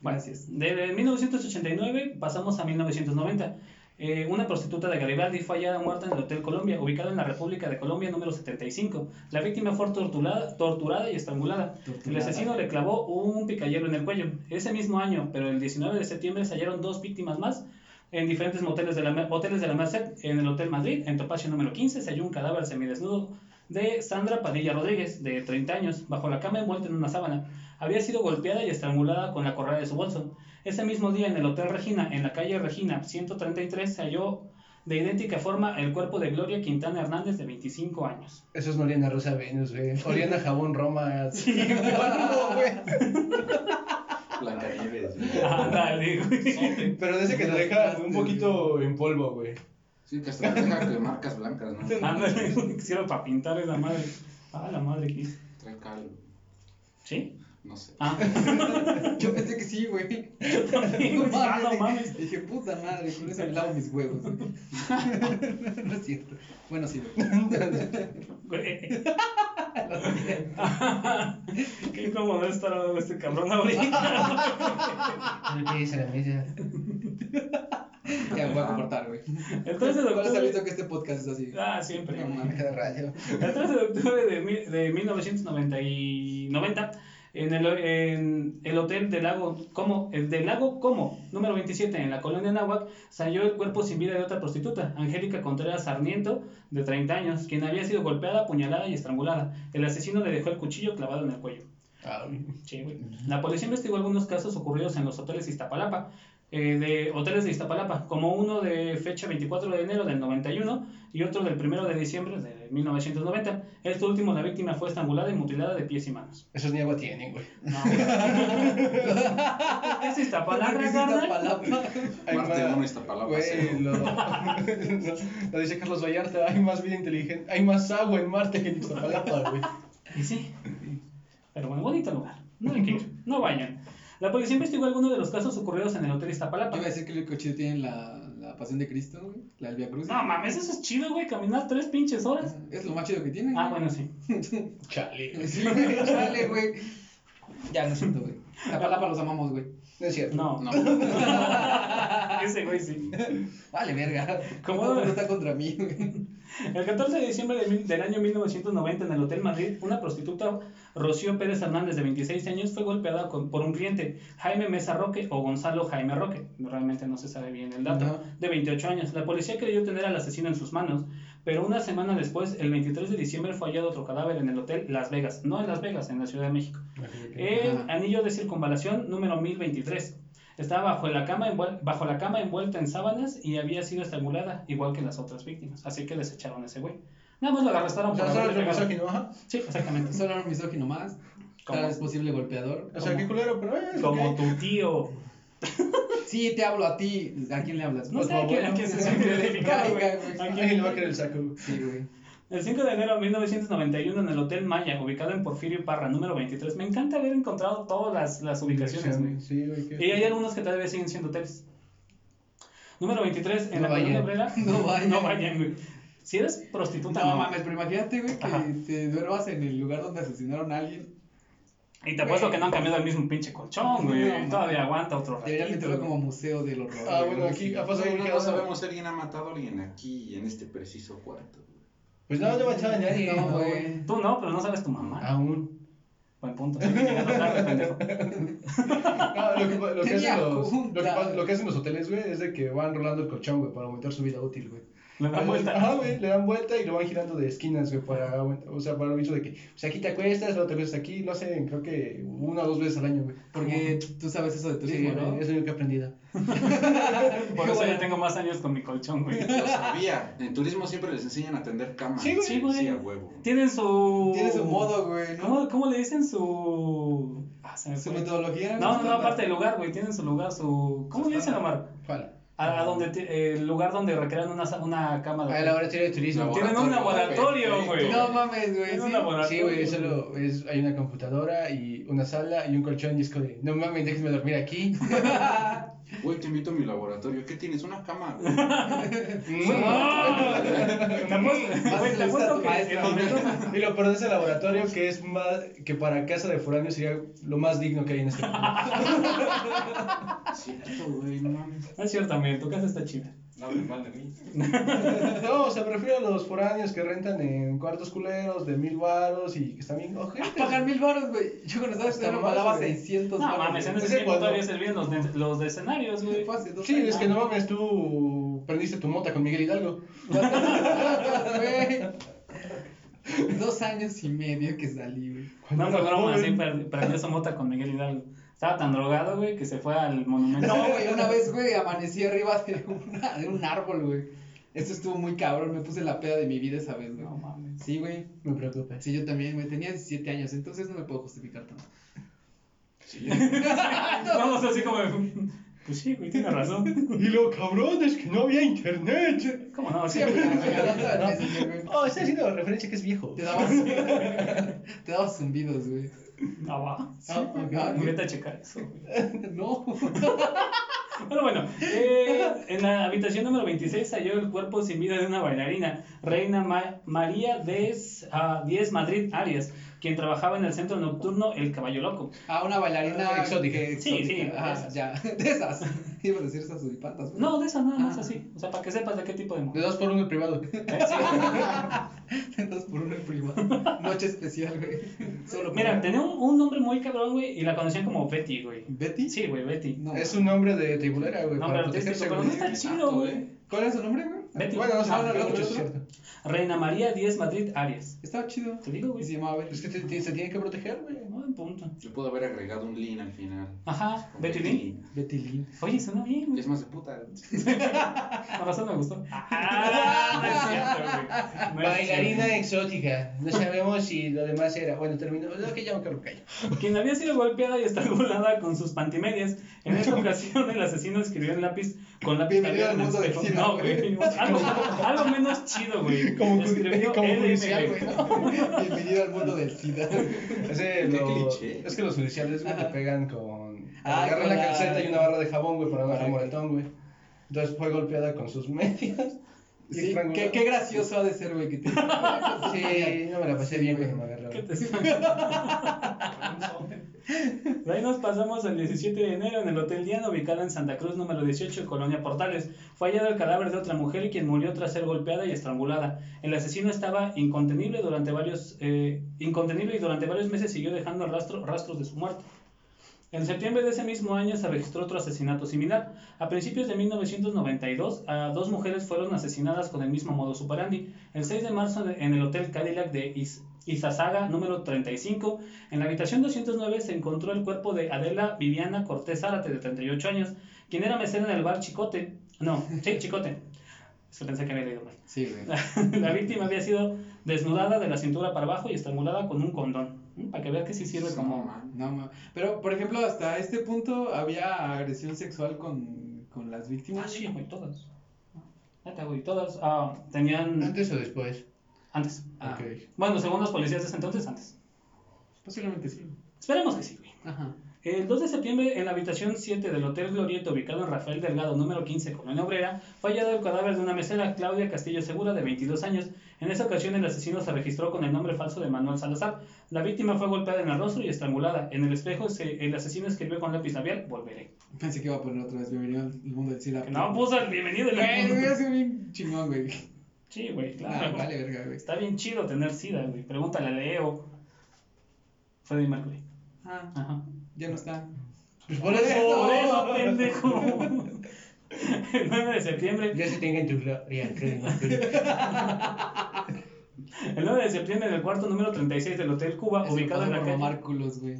[SPEAKER 1] Gracias.
[SPEAKER 3] De 1989 pasamos a 1990. Eh, una prostituta de Garibaldi fue hallada muerta en el Hotel Colombia, ubicado en la República de Colombia número 75. La víctima fue torturada, torturada y estrangulada. El
[SPEAKER 1] Torturada.
[SPEAKER 3] asesino le clavó un picayelo en el cuello. Ese mismo año, pero el 19 de septiembre, se hallaron dos víctimas más en diferentes moteles de la, hoteles de la Merced. En el Hotel Madrid, en Topacio número 15, se halló un cadáver semidesnudo de Sandra Padilla Rodríguez, de 30 años, bajo la cama envuelta en una sábana. Había sido golpeada y estrangulada con la correa de su bolso. Ese mismo día, en el Hotel Regina, en la calle Regina 133, se halló de idéntica forma el cuerpo de Gloria Quintana Hernández, de 25 años.
[SPEAKER 2] Esos no olían a Rosa Venus, güey. Olían a jabón Roma. Sí, güey.
[SPEAKER 4] Blancanieves, güey.
[SPEAKER 3] Ándale, güey.
[SPEAKER 2] Pero de ese que te deja un poquito en polvo, güey.
[SPEAKER 4] Sí, que hasta te deja marcas blancas, ¿no?
[SPEAKER 3] Ándale, güey, quisiera para pintar esa madre. Ah, la madre que hice.
[SPEAKER 4] Trae cal,
[SPEAKER 3] ¿Sí?
[SPEAKER 4] No sé.
[SPEAKER 3] Ah,
[SPEAKER 1] Yo pensé que sí, güey.
[SPEAKER 3] yo también. Güey. Ah, no
[SPEAKER 1] mames. Dije, puta madre, con eso me lavo mis huevos. no es cierto. Bueno, sí, güey.
[SPEAKER 3] Qué incómodo estar hablando de este cabrón ahorita.
[SPEAKER 2] A la mesa.
[SPEAKER 1] Ya voy a comportar, güey.
[SPEAKER 3] El 13 de
[SPEAKER 1] ¿Cuál has visto que este podcast es así?
[SPEAKER 3] Ah, siempre.
[SPEAKER 1] No mames.
[SPEAKER 2] Cada rayo.
[SPEAKER 3] El 13 de octubre de, mil- de 1990, y 90, En el, en el hotel del lago Como, el del lago Como, número 27, en la colonia Nahuac, se halló el cuerpo sin vida de otra prostituta, Angélica Contreras Sarmiento, de 30 años, quien había sido golpeada, apuñalada y estrangulada. El asesino le dejó el cuchillo clavado en el cuello.
[SPEAKER 2] Ah.
[SPEAKER 3] Sí. La policía investigó algunos casos ocurridos en los hoteles Iztapalapa, eh, de hoteles de Iztapalapa, como uno de fecha 24 de enero del 91 y otro del 1 de diciembre de 1990. Este último, la víctima fue estrangulada y mutilada de pies y manos.
[SPEAKER 2] Esos ni agua tienen, güey.
[SPEAKER 3] No, güey. es Iztapalapa, carnal?
[SPEAKER 1] Iztapalapa.
[SPEAKER 2] Más-
[SPEAKER 4] uno Iztapalapa,
[SPEAKER 2] Güey, lo, lo dice Carlos Vallarta, hay más vida inteligente, hay más agua en Marte que en Iztapalapa, güey.
[SPEAKER 3] Y sí. Pero bueno, bonito lugar. No hay que ir. No vayan. La policía investigó algunos de los casos ocurridos en el hotel Iztapalapa.
[SPEAKER 1] Yo iba a decir que el coche tiene la, la pasión de Cristo, güey. La del Via Cruz.
[SPEAKER 3] No mames, eso es chido, güey, caminar tres pinches horas.
[SPEAKER 1] Es lo más chido que tiene.
[SPEAKER 3] Ah,
[SPEAKER 1] güey.
[SPEAKER 3] bueno, sí.
[SPEAKER 2] Chale.
[SPEAKER 1] Sí, güey, chale, güey. Ya, no siento, güey. La palapa los amamos, güey.
[SPEAKER 2] No es cierto.
[SPEAKER 3] No,
[SPEAKER 4] No.
[SPEAKER 3] ese güey sí.
[SPEAKER 1] Vale, verga.
[SPEAKER 3] ¿Cómo?
[SPEAKER 1] Mundo está contra mí.
[SPEAKER 3] El 14 de diciembre de mil- del año 1990 en el Hotel Madrid, una prostituta, Rocío Pérez Hernández, de 26 años, fue golpeada con- por un cliente, Jaime Mesa Roque o Gonzalo Jaime Roque, realmente no se sabe bien el dato, de 28 años. La policía creyó tener al asesino en sus manos, pero una semana después, el 23 de diciembre, fue hallado otro cadáver en el Hotel Las Vegas, no en Las Vegas, en la Ciudad de México. El
[SPEAKER 1] Ajá.
[SPEAKER 3] anillo de circunvalación número 1023. Estaba bajo la, cama envuel- bajo la cama envuelta en sábanas y había sido estrangulada, igual que las otras víctimas. Así que desecharon a ese güey. Nada más lo arrestaron
[SPEAKER 2] O sea, solo
[SPEAKER 3] pegado.
[SPEAKER 2] misógino, ajá.
[SPEAKER 3] Sí, exactamente.
[SPEAKER 1] Solo era un misógino más.
[SPEAKER 3] ¿Cómo?
[SPEAKER 1] Tal vez posible golpeador.
[SPEAKER 2] O sea, qué culero, pero es
[SPEAKER 3] Como tu tío.
[SPEAKER 1] Sí, te hablo a ti. ¿A quién le hablas?
[SPEAKER 3] No
[SPEAKER 2] Pues
[SPEAKER 3] sé a quién, a
[SPEAKER 2] abuelo.
[SPEAKER 3] quién se siente identificado, güey. ¿A quién?
[SPEAKER 2] Le va a querer el saco.
[SPEAKER 1] Sí, güey.
[SPEAKER 3] El 5 de enero de 1991 en el Hotel Maya, ubicado en Porfirio Parra, número 23. Me encanta haber encontrado todas las, las ubicaciones, güey.
[SPEAKER 2] Sí, güey.
[SPEAKER 3] Y hay algunos que todavía siguen siendo hoteles. Número 23, en
[SPEAKER 1] No
[SPEAKER 3] la colonia
[SPEAKER 1] vayan.
[SPEAKER 3] obrera.
[SPEAKER 1] No vayan.
[SPEAKER 3] No vayan, güey. Si eres prostituta,
[SPEAKER 1] No
[SPEAKER 3] no.
[SPEAKER 1] mames, pero imagínate, güey, que
[SPEAKER 3] Ajá.
[SPEAKER 1] te duermas en el lugar donde asesinaron a alguien.
[SPEAKER 3] Y te apuesto que no han cambiado el mismo pinche colchón, güey. Todavía aguanta otro
[SPEAKER 1] Deberían
[SPEAKER 3] ratito.
[SPEAKER 1] meterlo como museo del horror.
[SPEAKER 2] Ah,
[SPEAKER 1] güey,
[SPEAKER 2] bueno, aquí ha pasado que
[SPEAKER 4] no sabemos si alguien ha matado a alguien aquí, en este preciso cuarto.
[SPEAKER 2] Pues no, no manchaba a nadie.
[SPEAKER 1] No, güey.
[SPEAKER 3] Tú no, pero no sabes tu mamá.
[SPEAKER 2] Aún.
[SPEAKER 3] Buen punto.
[SPEAKER 2] Lo que hacen los hoteles, güey, es de que van rolando el colchón, güey, para aumentar su vida útil, güey.
[SPEAKER 3] Le dan vuelta.
[SPEAKER 2] Ajá, güey, le dan vuelta y lo van girando de esquinas, güey, para aumentar, o sea, para lo mismo de que, o sea, aquí te acuestas, luego te acuestas aquí, lo hacen, creo que una o dos veces al año, güey.
[SPEAKER 1] Porque tú sabes eso de
[SPEAKER 2] Sí,
[SPEAKER 1] turismo,
[SPEAKER 2] güey,
[SPEAKER 1] ¿no?
[SPEAKER 2] es lo que he aprendido.
[SPEAKER 3] Por eso ya tengo más años con mi colchón, güey.
[SPEAKER 4] Lo sabía. En turismo siempre les enseñan a tender camas.
[SPEAKER 2] Sí, güey.
[SPEAKER 3] Sí, güey.
[SPEAKER 4] Sí, a huevo.
[SPEAKER 3] Tienen su.
[SPEAKER 1] Tiene su modo, güey, ¿no?
[SPEAKER 3] ¿Cómo, cómo le dicen su. Ah, se me
[SPEAKER 1] Su
[SPEAKER 3] fue.
[SPEAKER 1] metodología.
[SPEAKER 3] No, no, no, aparte del lugar, güey. Tienen su lugar, su. ¿Cómo le dicen, Omar?
[SPEAKER 2] ¿Cuál?
[SPEAKER 3] A, a donde ti- el lugar donde recrean una, sa- una cama de.
[SPEAKER 2] Ah, el laboratorio de turismo.
[SPEAKER 3] Tienen un laboratorio, güey.
[SPEAKER 1] No mames, güey.
[SPEAKER 3] Tienen un
[SPEAKER 1] sí.
[SPEAKER 3] laboratorio.
[SPEAKER 2] Sí, güey, solo es, hay una computadora y una sala y un colchón y es como de, no mames, déjenme dormir aquí.
[SPEAKER 4] Güey, te invito a mi laboratorio. ¿Qué tienes? Una cama, güey.
[SPEAKER 3] Te apuesto, que
[SPEAKER 2] Y lo peor de ese laboratorio que es más, que para casa de foráneos sería lo más digno que hay en este mundo.
[SPEAKER 4] Cierto, güey, no mames.
[SPEAKER 3] No es cierto, amigo, tu casa está chida.
[SPEAKER 4] No hables mal de mí.
[SPEAKER 2] No, o sea, prefiero a los foráneos que rentan en cuartos culeros de mil varos y que están bien ojetes.
[SPEAKER 1] Pagar mil baros, güey. Yo cuando estaba estudiando pagaba
[SPEAKER 2] güey.
[SPEAKER 1] 600
[SPEAKER 3] No
[SPEAKER 1] baros.
[SPEAKER 3] mames, en ese tiempo
[SPEAKER 2] cuando-
[SPEAKER 3] todavía servían los de, los de escenarios, güey.
[SPEAKER 1] Fue hace dos
[SPEAKER 2] Sí,
[SPEAKER 1] años.
[SPEAKER 2] es que no mames, tú prendiste tu mota con Miguel Hidalgo.
[SPEAKER 1] Dos años y medio que salí, güey.
[SPEAKER 3] No
[SPEAKER 2] era
[SPEAKER 3] broma, sí, per- perdió su mota con Miguel Hidalgo. Estaba tan drogado, güey, que se fue al monumento.
[SPEAKER 1] No, güey, una vez, güey, amanecí arriba de, una- de un árbol, güey. Esto estuvo muy cabrón, me puse la peda de mi vida esa vez, güey.
[SPEAKER 3] No mames.
[SPEAKER 1] Sí, güey.
[SPEAKER 2] Me preocupes.
[SPEAKER 1] Sí, yo también, güey. Tenía 17 años, entonces no me puedo justificar tanto.
[SPEAKER 4] Sí.
[SPEAKER 3] Vamos así como. de, Pues sí, güey, tiene razón.
[SPEAKER 2] Y lo cabrón es que no había internet.
[SPEAKER 3] ¿Cómo no?
[SPEAKER 1] Sí, güey.
[SPEAKER 2] Oh, está haciendo referencia que es viejo.
[SPEAKER 1] Te dabas, te dabas zumbidos, güey.
[SPEAKER 3] Ah, va.
[SPEAKER 1] Ah, ah.
[SPEAKER 3] Vete a checar eso, güey.
[SPEAKER 1] No.
[SPEAKER 3] Pero bueno, eh, en la habitación número 26 halló el cuerpo sin vida de una bailarina, Reina Ma- María Diez, ah, Diez Madrid Arias, quien trabajaba en el centro nocturno El Caballo Loco.
[SPEAKER 1] Ah, una bailarina
[SPEAKER 2] Ah, exótica.
[SPEAKER 1] que-
[SPEAKER 3] Sí, sí,
[SPEAKER 1] exótica.
[SPEAKER 3] De esas.
[SPEAKER 1] ya. De esas. Iba a decir esas suripantas, güey.
[SPEAKER 3] No, de esa nada más
[SPEAKER 1] Ah.
[SPEAKER 3] así. O sea, para que sepas de qué tipo de
[SPEAKER 2] De
[SPEAKER 3] mujer.
[SPEAKER 2] dos por uno el privado.
[SPEAKER 3] Eh, sí.
[SPEAKER 1] Dos por uno en prima. Noche especial. güey. Solo
[SPEAKER 3] Mira, tenía un, un nombre muy cabrón, güey, y la conocían como Betty, güey.
[SPEAKER 1] ¿Betty?
[SPEAKER 3] Sí, güey, Betty.
[SPEAKER 1] No.
[SPEAKER 2] Es un nombre de tribulera, güey.
[SPEAKER 3] Nombre
[SPEAKER 2] para
[SPEAKER 3] artístico,
[SPEAKER 2] protegerse,
[SPEAKER 3] pero no está chido,
[SPEAKER 4] güey.
[SPEAKER 1] ¿Cuál era su nombre, güey?
[SPEAKER 3] Betty.
[SPEAKER 2] Bueno, no sé,
[SPEAKER 1] Ah, no, no,
[SPEAKER 2] mucho es cierto.
[SPEAKER 3] Reina María 10 Madrid Arias.
[SPEAKER 1] Estaba chido.
[SPEAKER 3] Te digo,
[SPEAKER 1] Y
[SPEAKER 3] güey.
[SPEAKER 1] se llamaba Betty.
[SPEAKER 2] Es que te- te- se tiene que proteger, güey.
[SPEAKER 3] Buen punto.
[SPEAKER 4] Le puedo haber agregado un lean al final.
[SPEAKER 3] Ajá, Betty Lee.
[SPEAKER 1] Betty Lynn.
[SPEAKER 3] Oye, suena bien, güey.
[SPEAKER 4] es más de puta.
[SPEAKER 3] Con razón me gustó. Ah, no es cierto, güey. No es
[SPEAKER 2] Bailarina
[SPEAKER 3] cierto.
[SPEAKER 2] exótica. No sabemos si lo demás era. Bueno, terminó. No, que ya me quedo callo.
[SPEAKER 3] Quien había sido golpeada y estrangulada con sus pantimedias. En esta ocasión, el asesino escribió en lápiz con lápiz
[SPEAKER 1] Bienvenido al mundo del. SIDA,
[SPEAKER 3] No,
[SPEAKER 1] güey.
[SPEAKER 3] Algo, algo menos chido, güey.
[SPEAKER 2] Como,
[SPEAKER 3] Escribió
[SPEAKER 2] como
[SPEAKER 3] LM,
[SPEAKER 2] judicial, güey. ¿no?
[SPEAKER 1] Bienvenido al mundo del SIDA.
[SPEAKER 2] Ese lo-
[SPEAKER 4] cliché.
[SPEAKER 2] es que los judiciales, güey, te pegan con.
[SPEAKER 1] Ah,
[SPEAKER 2] agarran la
[SPEAKER 1] la-
[SPEAKER 2] calceta y una barra de jabón, güey, para no
[SPEAKER 1] Para
[SPEAKER 2] dejar
[SPEAKER 1] que-
[SPEAKER 2] moretón, güey. Entonces fue golpeada con sus medias.
[SPEAKER 1] Sí, qué, qué gracioso ha de ser, güey, que te...
[SPEAKER 2] Sí, no me la pasé bien cuando me
[SPEAKER 3] ¿Qué
[SPEAKER 2] agarraron.
[SPEAKER 3] te- ahí nos pasamos al 17 de enero en el Hotel Diana, ubicado en Santa Cruz, número 18, Colonia Portales. Fue hallado el cadáver de otra mujer quien murió tras ser golpeada y estrangulada. El asesino estaba incontenible durante varios, eh, incontenible y durante varios meses siguió dejando rastro, rastros de su muerte. En septiembre de ese mismo año se registró otro asesinato similar. A principios de 1992, a dos mujeres fueron asesinadas con el mismo modo operandi. El 6 de marzo en el Hotel Cadillac de Is- Izazaga, número 35, en la habitación 209 se encontró el cuerpo de Adela Viviana Cortés Zárate, de 38 años, quien era mesera en el bar Chicote. No, sí, Chicote. Es que pensé que había leído mal.
[SPEAKER 1] Sí, güey.
[SPEAKER 3] La víctima había sido desnudada de la cintura para abajo y estrangulada con un condón. Para que veas que sí sirve
[SPEAKER 4] No,
[SPEAKER 3] como...
[SPEAKER 4] man.
[SPEAKER 1] No, ma- Pero, por ejemplo, hasta este punto había agresión sexual con, con las víctimas.
[SPEAKER 3] Ah, sí, güey, todas. Neta, güey, todas ah, tenían...
[SPEAKER 2] ¿Antes o después?
[SPEAKER 3] Antes.
[SPEAKER 1] Ah,
[SPEAKER 2] Ok.
[SPEAKER 3] Bueno, según los policías de ese entonces, antes.
[SPEAKER 1] Posiblemente sí.
[SPEAKER 3] Esperemos que sí, güey.
[SPEAKER 1] Ajá.
[SPEAKER 3] El 2 de septiembre, en la habitación 7 del Hotel Glorieta, ubicado en Rafael Delgado, número 15, Colonia Obrera, fue hallado el cadáver de una mesera, Claudia Castillo Segura, de 22 años. En esa ocasión, el asesino se registró con el nombre falso de Manuel Salazar. La víctima fue golpeada en el rostro y estrangulada. En el espejo, se- el asesino escribió con lápiz labial, volveré.
[SPEAKER 1] Pensé que iba a poner otra vez bienvenido al mundo del SIDA.
[SPEAKER 3] No puso el bienvenido del
[SPEAKER 1] Güey, hubiera sido bien chingón, güey.
[SPEAKER 3] Sí, güey,
[SPEAKER 1] Ah,
[SPEAKER 3] claro.
[SPEAKER 1] vale, verga, güey.
[SPEAKER 3] Está bien chido tener sida, güey. Pregúntale a Leo. Freddie Mercury.
[SPEAKER 1] Ah,
[SPEAKER 3] Ajá.
[SPEAKER 1] Ya no está.
[SPEAKER 2] Pues por eso.
[SPEAKER 3] Por eso, pendejo. El 9 de septiembre,
[SPEAKER 2] Ya se tenga en tu gloria,
[SPEAKER 3] el 9 de septiembre en el cuarto número 36 del Hotel Cuba,
[SPEAKER 1] Eso
[SPEAKER 3] ubicado en la calle.
[SPEAKER 1] mamar culos, güey.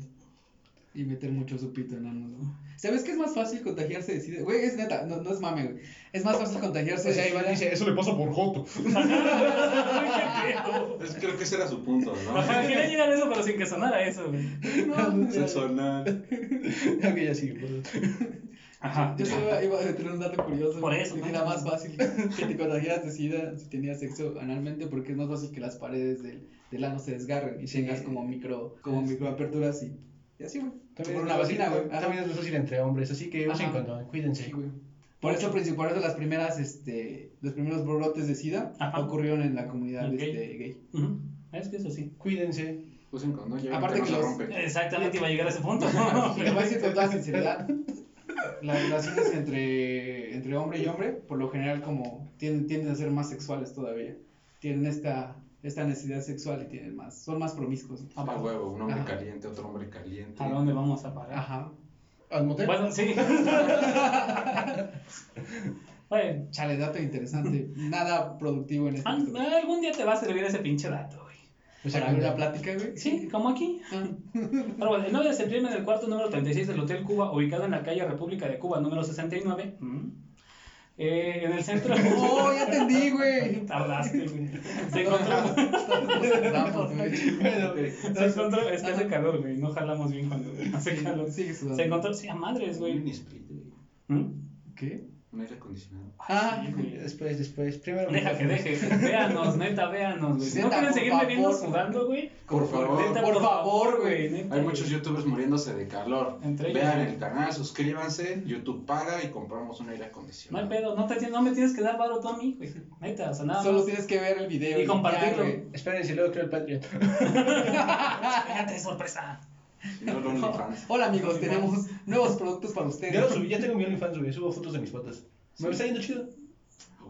[SPEAKER 1] Y meter mucho su pito en ano, güey. ¿Sabes qué es más fácil contagiarse de SIDA? Güey, es neta, no, no es mame, güey. Es más fácil contagiarse
[SPEAKER 2] O sea,
[SPEAKER 1] de
[SPEAKER 2] Iván dice, eso le pasa por Joto.
[SPEAKER 3] Ay, qué pedo.
[SPEAKER 4] Es- creo que ese era su punto, ¿no?
[SPEAKER 3] Ajá, quería llegar a eso, pero sin que sonara eso, güey.
[SPEAKER 4] Sensual.
[SPEAKER 2] ok, ya sigue. pues.
[SPEAKER 3] Ajá.
[SPEAKER 1] Yo solo iba, iba a tener un dato curioso.
[SPEAKER 3] Por eso,
[SPEAKER 1] que
[SPEAKER 3] ¿no?
[SPEAKER 1] Era más fácil que te contagiaras de SIDA si tenías sexo analmente porque es más fácil que las paredes del, del ano se desgarren y
[SPEAKER 2] Sí.
[SPEAKER 1] tengas como micro, como microaperturas y, y así, güey.
[SPEAKER 2] También,
[SPEAKER 1] Por
[SPEAKER 2] es
[SPEAKER 1] una vagina, güey.
[SPEAKER 2] También es más fácil entre hombres, así que usen condón, cuídense.
[SPEAKER 1] Sí, güey. Por eso, por eso las primeras, este, los primeros brotes de SIDA
[SPEAKER 3] Ajá.
[SPEAKER 1] ocurrieron en la comunidad
[SPEAKER 3] Ok.
[SPEAKER 1] este, gay.
[SPEAKER 3] Es que eso sí.
[SPEAKER 2] Cuídense.
[SPEAKER 4] Usen condón, ya
[SPEAKER 1] Aparte que
[SPEAKER 4] que no
[SPEAKER 1] los-
[SPEAKER 4] se rompe.
[SPEAKER 3] Exactamente, iba a llegar a ese punto.
[SPEAKER 1] Y le voy a decir con toda sinceridad, las relaciones entre, entre hombre y hombre, por lo general, como tienden, tienden a ser más sexuales todavía. Tienen esta, esta necesidad sexual y tienen más, son más promiscuos.
[SPEAKER 3] Ah,
[SPEAKER 4] A huevo, un hombre
[SPEAKER 1] Ajá.
[SPEAKER 4] caliente, otro hombre caliente.
[SPEAKER 3] ¿A dónde vamos a parar?
[SPEAKER 1] Ajá.
[SPEAKER 2] ¿Al motel?
[SPEAKER 3] Bueno, sí. Bueno,
[SPEAKER 1] Chale, dato interesante. Nada productivo en este
[SPEAKER 3] ah, algún día te va a servir ese pinche dato, güey.
[SPEAKER 2] Pues
[SPEAKER 1] la
[SPEAKER 2] no.
[SPEAKER 1] plática, güey.
[SPEAKER 3] Sí, como aquí.
[SPEAKER 1] Ah.
[SPEAKER 3] Pero bueno, el 9 de septiembre en el cuarto número 36 del Hotel Cuba, ubicado en la calle República de Cuba, número 69. mm, eh, en el centro.
[SPEAKER 1] Oh, ya entendí, güey.
[SPEAKER 3] Tardaste, güey. Se encontró.
[SPEAKER 1] Güey.
[SPEAKER 2] Bueno,
[SPEAKER 3] Se encontró. Es que hace calor, güey. No jalamos bien cuando hace calor.
[SPEAKER 1] Sigue sudando.
[SPEAKER 3] Se encontró. Sí, a madres, güey. ¿Mm?
[SPEAKER 1] ¿Qué?
[SPEAKER 4] Un aire acondicionado.
[SPEAKER 1] Ah,
[SPEAKER 3] Sí.
[SPEAKER 2] Después, después. Primero.
[SPEAKER 3] Deja que deje. Véanos, neta, véanos, güey. Si no
[SPEAKER 1] Neta,
[SPEAKER 3] quieren
[SPEAKER 1] por
[SPEAKER 3] seguirme viendo sudando, güey.
[SPEAKER 4] Por favor.
[SPEAKER 3] Neta,
[SPEAKER 1] Por favor, güey.
[SPEAKER 3] neta,
[SPEAKER 4] Hay muchos youtubers muriéndose de calor.
[SPEAKER 3] Entre ellos,
[SPEAKER 4] Vean
[SPEAKER 3] güey.
[SPEAKER 4] el canal, suscríbanse, YouTube paga y compramos un aire
[SPEAKER 3] No hay
[SPEAKER 4] acondicionado.
[SPEAKER 3] pedo, no, te, no me tienes que dar varo tú a mí, güey. Neta, o sea, nada
[SPEAKER 1] Solo
[SPEAKER 3] más.
[SPEAKER 1] tienes que ver el video.
[SPEAKER 3] Y compartirlo.
[SPEAKER 1] ya.
[SPEAKER 2] Espérense, luego creo el Patreon.
[SPEAKER 3] Fíjate, sorpresa.
[SPEAKER 4] No, los OnlyFans.
[SPEAKER 1] Hola amigos, tenemos nuevos productos para ustedes.
[SPEAKER 2] Ya lo subí, ya tengo mi OnlyFans, güey. Subo fotos de mis patas. Me está yendo chido.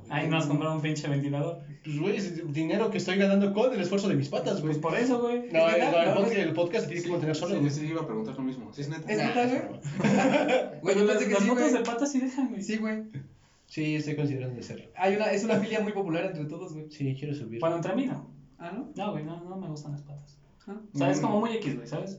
[SPEAKER 3] Ahí nos compraron un pinche ventilador.
[SPEAKER 2] Pues, güey, es dinero que estoy ganando con el esfuerzo de mis patas, güey.
[SPEAKER 3] Pues por eso, güey.
[SPEAKER 2] No,
[SPEAKER 1] Es
[SPEAKER 2] el,
[SPEAKER 1] verdad,
[SPEAKER 2] el
[SPEAKER 1] no,
[SPEAKER 2] podcast,
[SPEAKER 1] es-
[SPEAKER 2] el podcast se tiene que mantener solo,
[SPEAKER 4] Sí,
[SPEAKER 2] güey.
[SPEAKER 4] sí, iba a preguntar lo mismo. ¿Sí es neta?
[SPEAKER 1] ¿Es neta, güey? Güey, yo pensé que
[SPEAKER 3] las
[SPEAKER 1] sí, güey.
[SPEAKER 3] de patas sí dejan, güey.
[SPEAKER 1] Sí, güey.
[SPEAKER 2] Sí, estoy considerando hacerlo.
[SPEAKER 1] Hay una, es una filia muy popular entre todos, güey.
[SPEAKER 2] Sí, quiero subir.
[SPEAKER 3] Bueno, entre mí no.
[SPEAKER 1] Ah, ¿no?
[SPEAKER 3] No, güey, no, no me gustan las patas.
[SPEAKER 1] Ah.
[SPEAKER 3] O sea, es
[SPEAKER 2] Mm.
[SPEAKER 3] como muy X, güey, ¿sabes?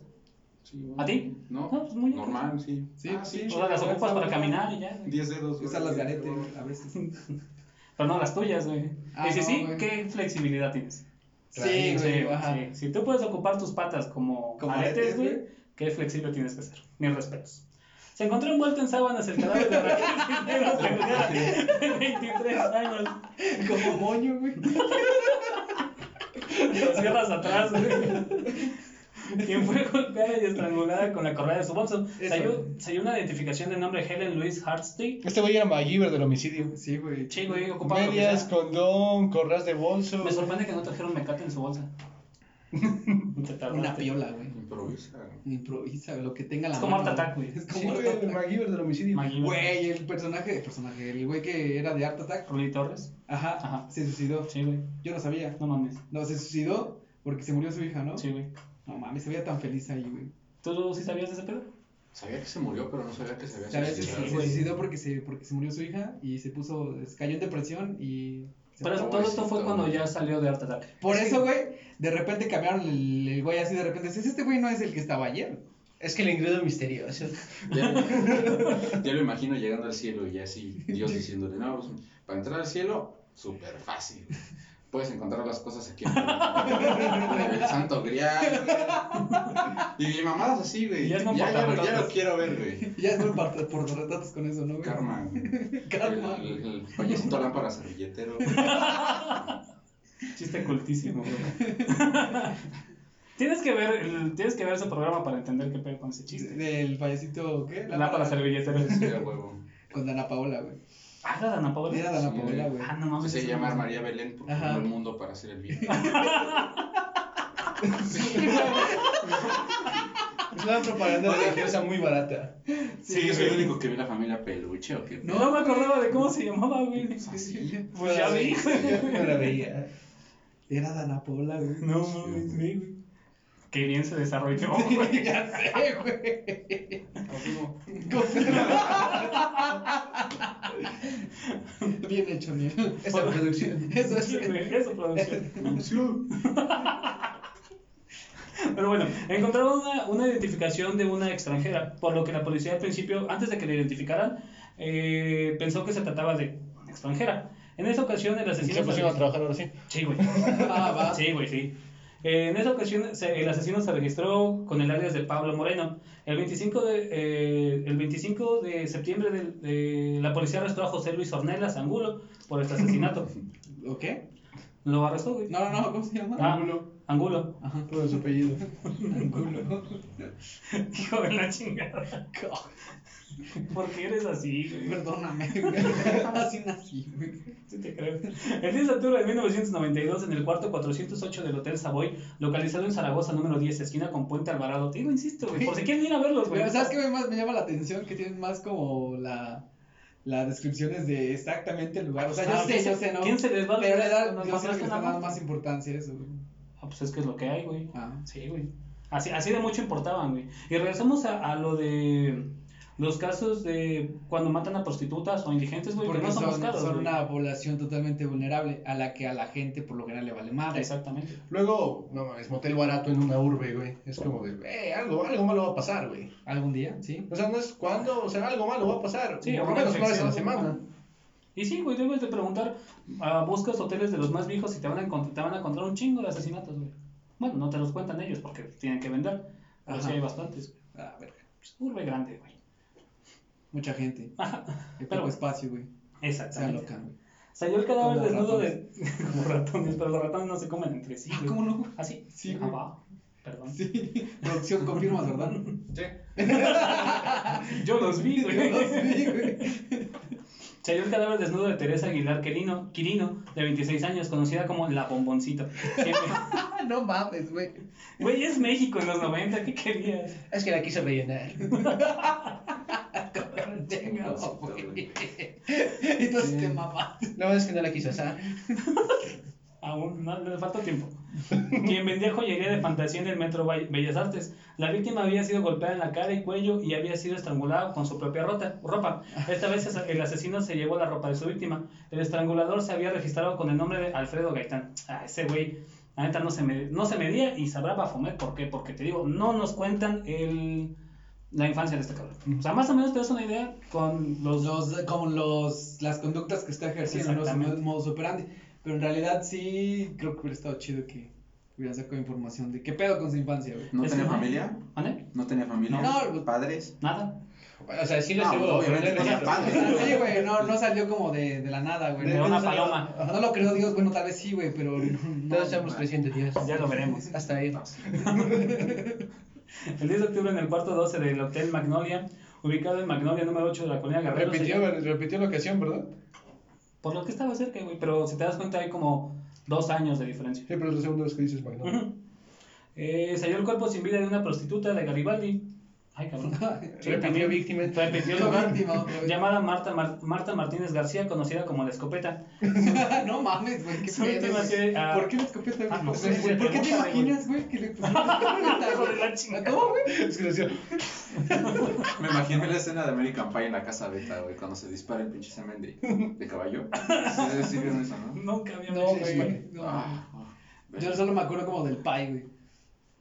[SPEAKER 4] Sí.
[SPEAKER 3] ¿A ti?
[SPEAKER 4] No,
[SPEAKER 3] No, pues muy
[SPEAKER 4] normal, sí.
[SPEAKER 1] Sí,
[SPEAKER 4] Ah,
[SPEAKER 1] sí.
[SPEAKER 3] O sea, las
[SPEAKER 1] güey,
[SPEAKER 3] ocupas para
[SPEAKER 1] güey.
[SPEAKER 3] caminar y ya, güey.
[SPEAKER 4] 10 dedos. güey.
[SPEAKER 1] Usar las de arete a veces.
[SPEAKER 3] Pero no las tuyas, güey.
[SPEAKER 1] Ah,
[SPEAKER 3] y si
[SPEAKER 1] no,
[SPEAKER 3] sí,
[SPEAKER 1] güey.
[SPEAKER 3] ¿qué flexibilidad tienes?
[SPEAKER 1] Sí, güey,
[SPEAKER 3] Sí,
[SPEAKER 1] ajá.
[SPEAKER 3] sí. Si tú puedes ocupar tus patas como,
[SPEAKER 1] Como
[SPEAKER 3] aretes,
[SPEAKER 1] aretes,
[SPEAKER 3] güey,
[SPEAKER 1] güey.
[SPEAKER 3] qué flexible tienes que ser. Mis respetos. Se encontró envuelto en sábanas el cadáver de Raquel Cisneros Rivera, de 23 años.
[SPEAKER 1] Como moño, güey.
[SPEAKER 3] Cierras atrás, güey. Quien fue golpeada y estrangulada con la correa de su bolso. Salió, salió una identificación del nombre Helen Louise Hartstein.
[SPEAKER 2] Este güey era MacGyver del homicidio.
[SPEAKER 1] Sí, güey.
[SPEAKER 3] Sí, güey, que
[SPEAKER 2] Medias, condón, corras de bolso.
[SPEAKER 3] Me sorprende que no trajeron mecate en su bolsa.
[SPEAKER 1] Una piola, güey.
[SPEAKER 4] Improvisa.
[SPEAKER 1] Improvisa, lo que tenga la
[SPEAKER 3] Es como
[SPEAKER 1] mano,
[SPEAKER 3] Art Attack, güey.
[SPEAKER 1] Es
[SPEAKER 2] Sí,
[SPEAKER 1] como Art
[SPEAKER 2] el. MacGyver del homicidio.
[SPEAKER 1] Güey, el personaje, el personaje, el güey que era de Art Attack,
[SPEAKER 3] Rully Torres.
[SPEAKER 1] ajá,
[SPEAKER 3] Ajá.
[SPEAKER 1] se suicidó.
[SPEAKER 3] Sí, güey.
[SPEAKER 1] Yo no sabía.
[SPEAKER 3] No mames.
[SPEAKER 1] No, se suicidó porque se murió su hija, ¿no?
[SPEAKER 3] Sí, güey.
[SPEAKER 1] No mames, se veía tan feliz ahí, güey.
[SPEAKER 3] ¿Tú sí sabías de ese pedo?
[SPEAKER 4] Sabía que se murió, pero no sabía que se había
[SPEAKER 1] ¿Sabes?
[SPEAKER 4] Suicidado.
[SPEAKER 1] se suicidó porque se, porque se murió su hija y se puso, cayó en depresión y... se
[SPEAKER 3] Pero todo esto fue cuando ya salió de Art Attack.
[SPEAKER 1] Por
[SPEAKER 2] Es
[SPEAKER 1] eso, güey, de repente cambiaron el, el güey así de repente. Dices, este güey no es el que estaba ayer.
[SPEAKER 2] Es que el ingreso misterioso.
[SPEAKER 4] Ya, ya lo imagino llegando al cielo y así Dios diciéndole, no, pues, para entrar al cielo, súper fácil. Puedes encontrar las cosas aquí en el, el santo grial. güey. Y mamadas así, güey.
[SPEAKER 3] Ya
[SPEAKER 4] Ya,
[SPEAKER 3] es no
[SPEAKER 4] ya, lo- ya
[SPEAKER 3] portarretratos.
[SPEAKER 4] lo quiero ver, güey.
[SPEAKER 1] Ya es por, por, por retratos con eso, ¿no, güey?
[SPEAKER 4] Karma. güey.
[SPEAKER 1] Karma.
[SPEAKER 4] El, el, el payasito lámpara servilletero.
[SPEAKER 3] Chiste cultísimo, güey. tienes que ver el- tienes que ver ese programa para entender qué pedo con ese chiste.
[SPEAKER 1] Del payasito, ¿qué?
[SPEAKER 3] La para servilletero.
[SPEAKER 4] Sí, huevo.
[SPEAKER 1] Con Dana Paola, güey.
[SPEAKER 3] Ah, era Dana Paola.
[SPEAKER 1] Era Dana Paola, güey.
[SPEAKER 3] Ah, no mames.
[SPEAKER 4] Se llama
[SPEAKER 3] no-
[SPEAKER 4] María Belén porque
[SPEAKER 1] Ajá.
[SPEAKER 4] al mundo para hacer el bien.
[SPEAKER 2] Es una propaganda religiosa muy barata.
[SPEAKER 4] Sí, yo soy el único que vi la familia peluche o qué.
[SPEAKER 3] No me acordaba de cómo se llamaba, güey.
[SPEAKER 4] Así.
[SPEAKER 3] Pues ya vi.
[SPEAKER 2] Yo no la veía.
[SPEAKER 1] Era Dana Paola, güey.
[SPEAKER 3] No mames, sí, güey. Qué bien se desarrolló, güey.
[SPEAKER 1] ya sé, güey. Bien hecho, Niel.
[SPEAKER 2] Esa producción.
[SPEAKER 1] Eso es.
[SPEAKER 3] Sí, Eso, producción. Pero bueno, encontraron una, una identificación de una extranjera, por lo que la policía al principio, antes de que la identificaran, eh, pensó que se trataba de una extranjera. En esa ocasión el asesino...
[SPEAKER 2] Se pusieron a trabajar ahora sí.
[SPEAKER 3] Sí, güey.
[SPEAKER 1] Ah, va.
[SPEAKER 3] Sí, güey, sí. Eh, en esa ocasión se- el asesino se registró con el alias de Pablo Moreno. El 25 de, eh, el 25 de septiembre del- de, la policía arrestó a José Luis Ornelas Angulo por este asesinato.
[SPEAKER 1] ¿O qué?
[SPEAKER 3] Lo arrestó, güey.
[SPEAKER 1] No, no, no, ¿cómo se llama?
[SPEAKER 3] Ah,
[SPEAKER 1] Ángulo.
[SPEAKER 3] Angulo.
[SPEAKER 1] Ajá.
[SPEAKER 2] Todo su apellido.
[SPEAKER 1] Ángulo.
[SPEAKER 3] Hijo de la chingada. ¿Por qué eres así, güey?
[SPEAKER 1] Perdóname, güey. Así nací, güey.
[SPEAKER 3] Sí te creo. El 10 de octubre de 1992, en el cuarto 408 del Hotel Savoy, localizado en Zaragoza, número 10, esquina con Puente Alvarado. Te digo, insisto, güey, por si quieren ir a verlos, güey.
[SPEAKER 1] Pero, ¿sabes qué me, más me llama la atención? Que tienen más como la... Las descripciones de exactamente el lugar. O sea, yo
[SPEAKER 3] Ah,
[SPEAKER 1] sé,
[SPEAKER 3] ¿quién
[SPEAKER 1] yo sé, ¿no?
[SPEAKER 3] quién se les va a
[SPEAKER 1] Pero le da, yo sé que
[SPEAKER 3] una
[SPEAKER 1] dando más importancia eso, güey.
[SPEAKER 3] Ah, pues es que es lo que hay, güey.
[SPEAKER 1] Ah.
[SPEAKER 3] Sí, güey. Así, así de mucho importaban, güey. Y regresamos a, a lo de los casos de cuando matan a prostitutas o indigentes, güey, que
[SPEAKER 1] Porque
[SPEAKER 3] no son,
[SPEAKER 1] son,
[SPEAKER 3] caros,
[SPEAKER 1] son una población totalmente vulnerable a la que a la gente por lo general le vale madre.
[SPEAKER 3] Exactamente.
[SPEAKER 2] Luego, no mames, motel barato en una urbe, güey. Es como de, eh, algo, algo malo va a pasar, güey.
[SPEAKER 1] ¿Algún día? Sí.
[SPEAKER 2] O sea, no es cuándo, o sea, algo malo va a pasar.
[SPEAKER 3] Sí,
[SPEAKER 2] por lo menos una vez a la semana.
[SPEAKER 3] Y sí, güey, debes de preguntar, ah, buscas hoteles de los más viejos y te van a, encont- te van a encontrar un chingo de asesinatos, güey. Bueno, no te los cuentan ellos porque tienen que vender, pero sí
[SPEAKER 1] Ajá.
[SPEAKER 3] hay bastantes.
[SPEAKER 1] A ver,
[SPEAKER 3] Pues, urbe grande, güey.
[SPEAKER 1] Mucha gente.
[SPEAKER 3] Pero-
[SPEAKER 1] espacio, güey. Se
[SPEAKER 3] Exactamente.
[SPEAKER 1] alocan.
[SPEAKER 3] Salió el cadáver
[SPEAKER 1] Como
[SPEAKER 3] desnudo de... Como ratones, pero los ratones no se comen entre sí,
[SPEAKER 1] Ah. ¿cómo no?
[SPEAKER 3] ¿Ah, sí?
[SPEAKER 1] Sí,
[SPEAKER 3] Ah,
[SPEAKER 1] güey.
[SPEAKER 3] va. Perdón.
[SPEAKER 1] Sí. Producción, confirmas, ¿verdad?
[SPEAKER 2] Sí.
[SPEAKER 3] Yo los vi, güey.
[SPEAKER 1] Yo los vi, güey.
[SPEAKER 3] Salió el cadáver desnudo de Teresa Aguilar Quirino, Quirino, de 26 años, conocida como La Bomboncito.
[SPEAKER 1] Ah, no mames, güey.
[SPEAKER 3] Güey, es México en los 90, ¿qué querías?
[SPEAKER 2] Es que la quise rellenar.
[SPEAKER 1] No, güey.
[SPEAKER 2] Sí.
[SPEAKER 1] te mamaste.
[SPEAKER 2] La verdad es que no la quiso asar.
[SPEAKER 3] Aún no, le falta tiempo. Quien vendía joyería de fantasía en el Metro Bellas Artes. La víctima había sido golpeada en la cara y cuello y había sido estrangulada con su propia rota- ropa. Esta vez el asesino se llevó la ropa de su víctima. El estrangulador se había registrado con el nombre de Alfredo Gaitán. Ah, ese güey, la neta no se, me, no se medía y sabrá Bafomet por qué. Porque te digo, no nos cuentan el, la infancia de este cabrón. O sea, más o menos te das una idea con los...
[SPEAKER 1] Los, como los, las conductas que está ejerciendo,
[SPEAKER 3] Exactamente.
[SPEAKER 1] modus operandi. Pero en realidad sí, creo que hubiera estado chido que hubieran sacado información de qué pedo con su infancia, güey.
[SPEAKER 4] ¿No tenía familia?
[SPEAKER 3] ¿Vale?
[SPEAKER 4] ¿No tenía familia?
[SPEAKER 1] No,
[SPEAKER 4] ¿Padres?
[SPEAKER 3] Nada.
[SPEAKER 2] O sea, sí lo
[SPEAKER 4] No,
[SPEAKER 2] estuvo.
[SPEAKER 4] obviamente
[SPEAKER 2] pero no
[SPEAKER 1] sí, güey, no, no salió como de, de la nada, güey.
[SPEAKER 2] De-
[SPEAKER 1] No,
[SPEAKER 3] una
[SPEAKER 2] no salió-
[SPEAKER 3] paloma.
[SPEAKER 1] no lo creó Dios, bueno, tal vez sí, güey, pero no.
[SPEAKER 2] Todos estamos creciendo, Dios.
[SPEAKER 3] Ya lo veremos.
[SPEAKER 2] Hasta ahí.
[SPEAKER 3] El 10 de octubre en el cuarto 12 del Hotel Magnolia, ubicado en Magnolia número 8 de la colonia Guerrero. se
[SPEAKER 2] Repitió,
[SPEAKER 3] llama-
[SPEAKER 2] repitió la ocasión, ¿verdad?
[SPEAKER 3] Por lo que estaba cerca, güey, pero si te das cuenta hay como dos años de diferencia.
[SPEAKER 2] Sí, pero es la segunda vez que dices Magnolia.
[SPEAKER 3] Ujú. Eh, se halló el cuerpo sin vida de una prostituta de Garibaldi. Ay, cabrón. Sí, también.
[SPEAKER 2] víctima.
[SPEAKER 3] Repitió lugar.
[SPEAKER 1] víctima.
[SPEAKER 3] Llamada Marta, Mar- Marta Martínez García, conocida como La Escopeta.
[SPEAKER 1] no mames, güey, qué
[SPEAKER 3] ah,
[SPEAKER 1] ¿Por qué la escopeta,
[SPEAKER 3] ah, no sé,
[SPEAKER 1] ¿Por,
[SPEAKER 3] güey,
[SPEAKER 1] ¿por qué te imaginas, güey, que le pusieron la escopeta,
[SPEAKER 3] Hijo de la
[SPEAKER 1] güey?
[SPEAKER 3] chingada.
[SPEAKER 1] ¿Cómo, güey?
[SPEAKER 2] Es que decía,
[SPEAKER 4] Me imaginé la escena de American Pie en la casa beta, güey, cuando se dispara el pinche semen de, de caballo. Sí, sí vieron eso, ¿no?
[SPEAKER 3] Nunca había
[SPEAKER 1] No,
[SPEAKER 3] visto eso,
[SPEAKER 1] güey. No.
[SPEAKER 4] Ah, ah.
[SPEAKER 1] Yo solo me acuerdo como del pie, güey.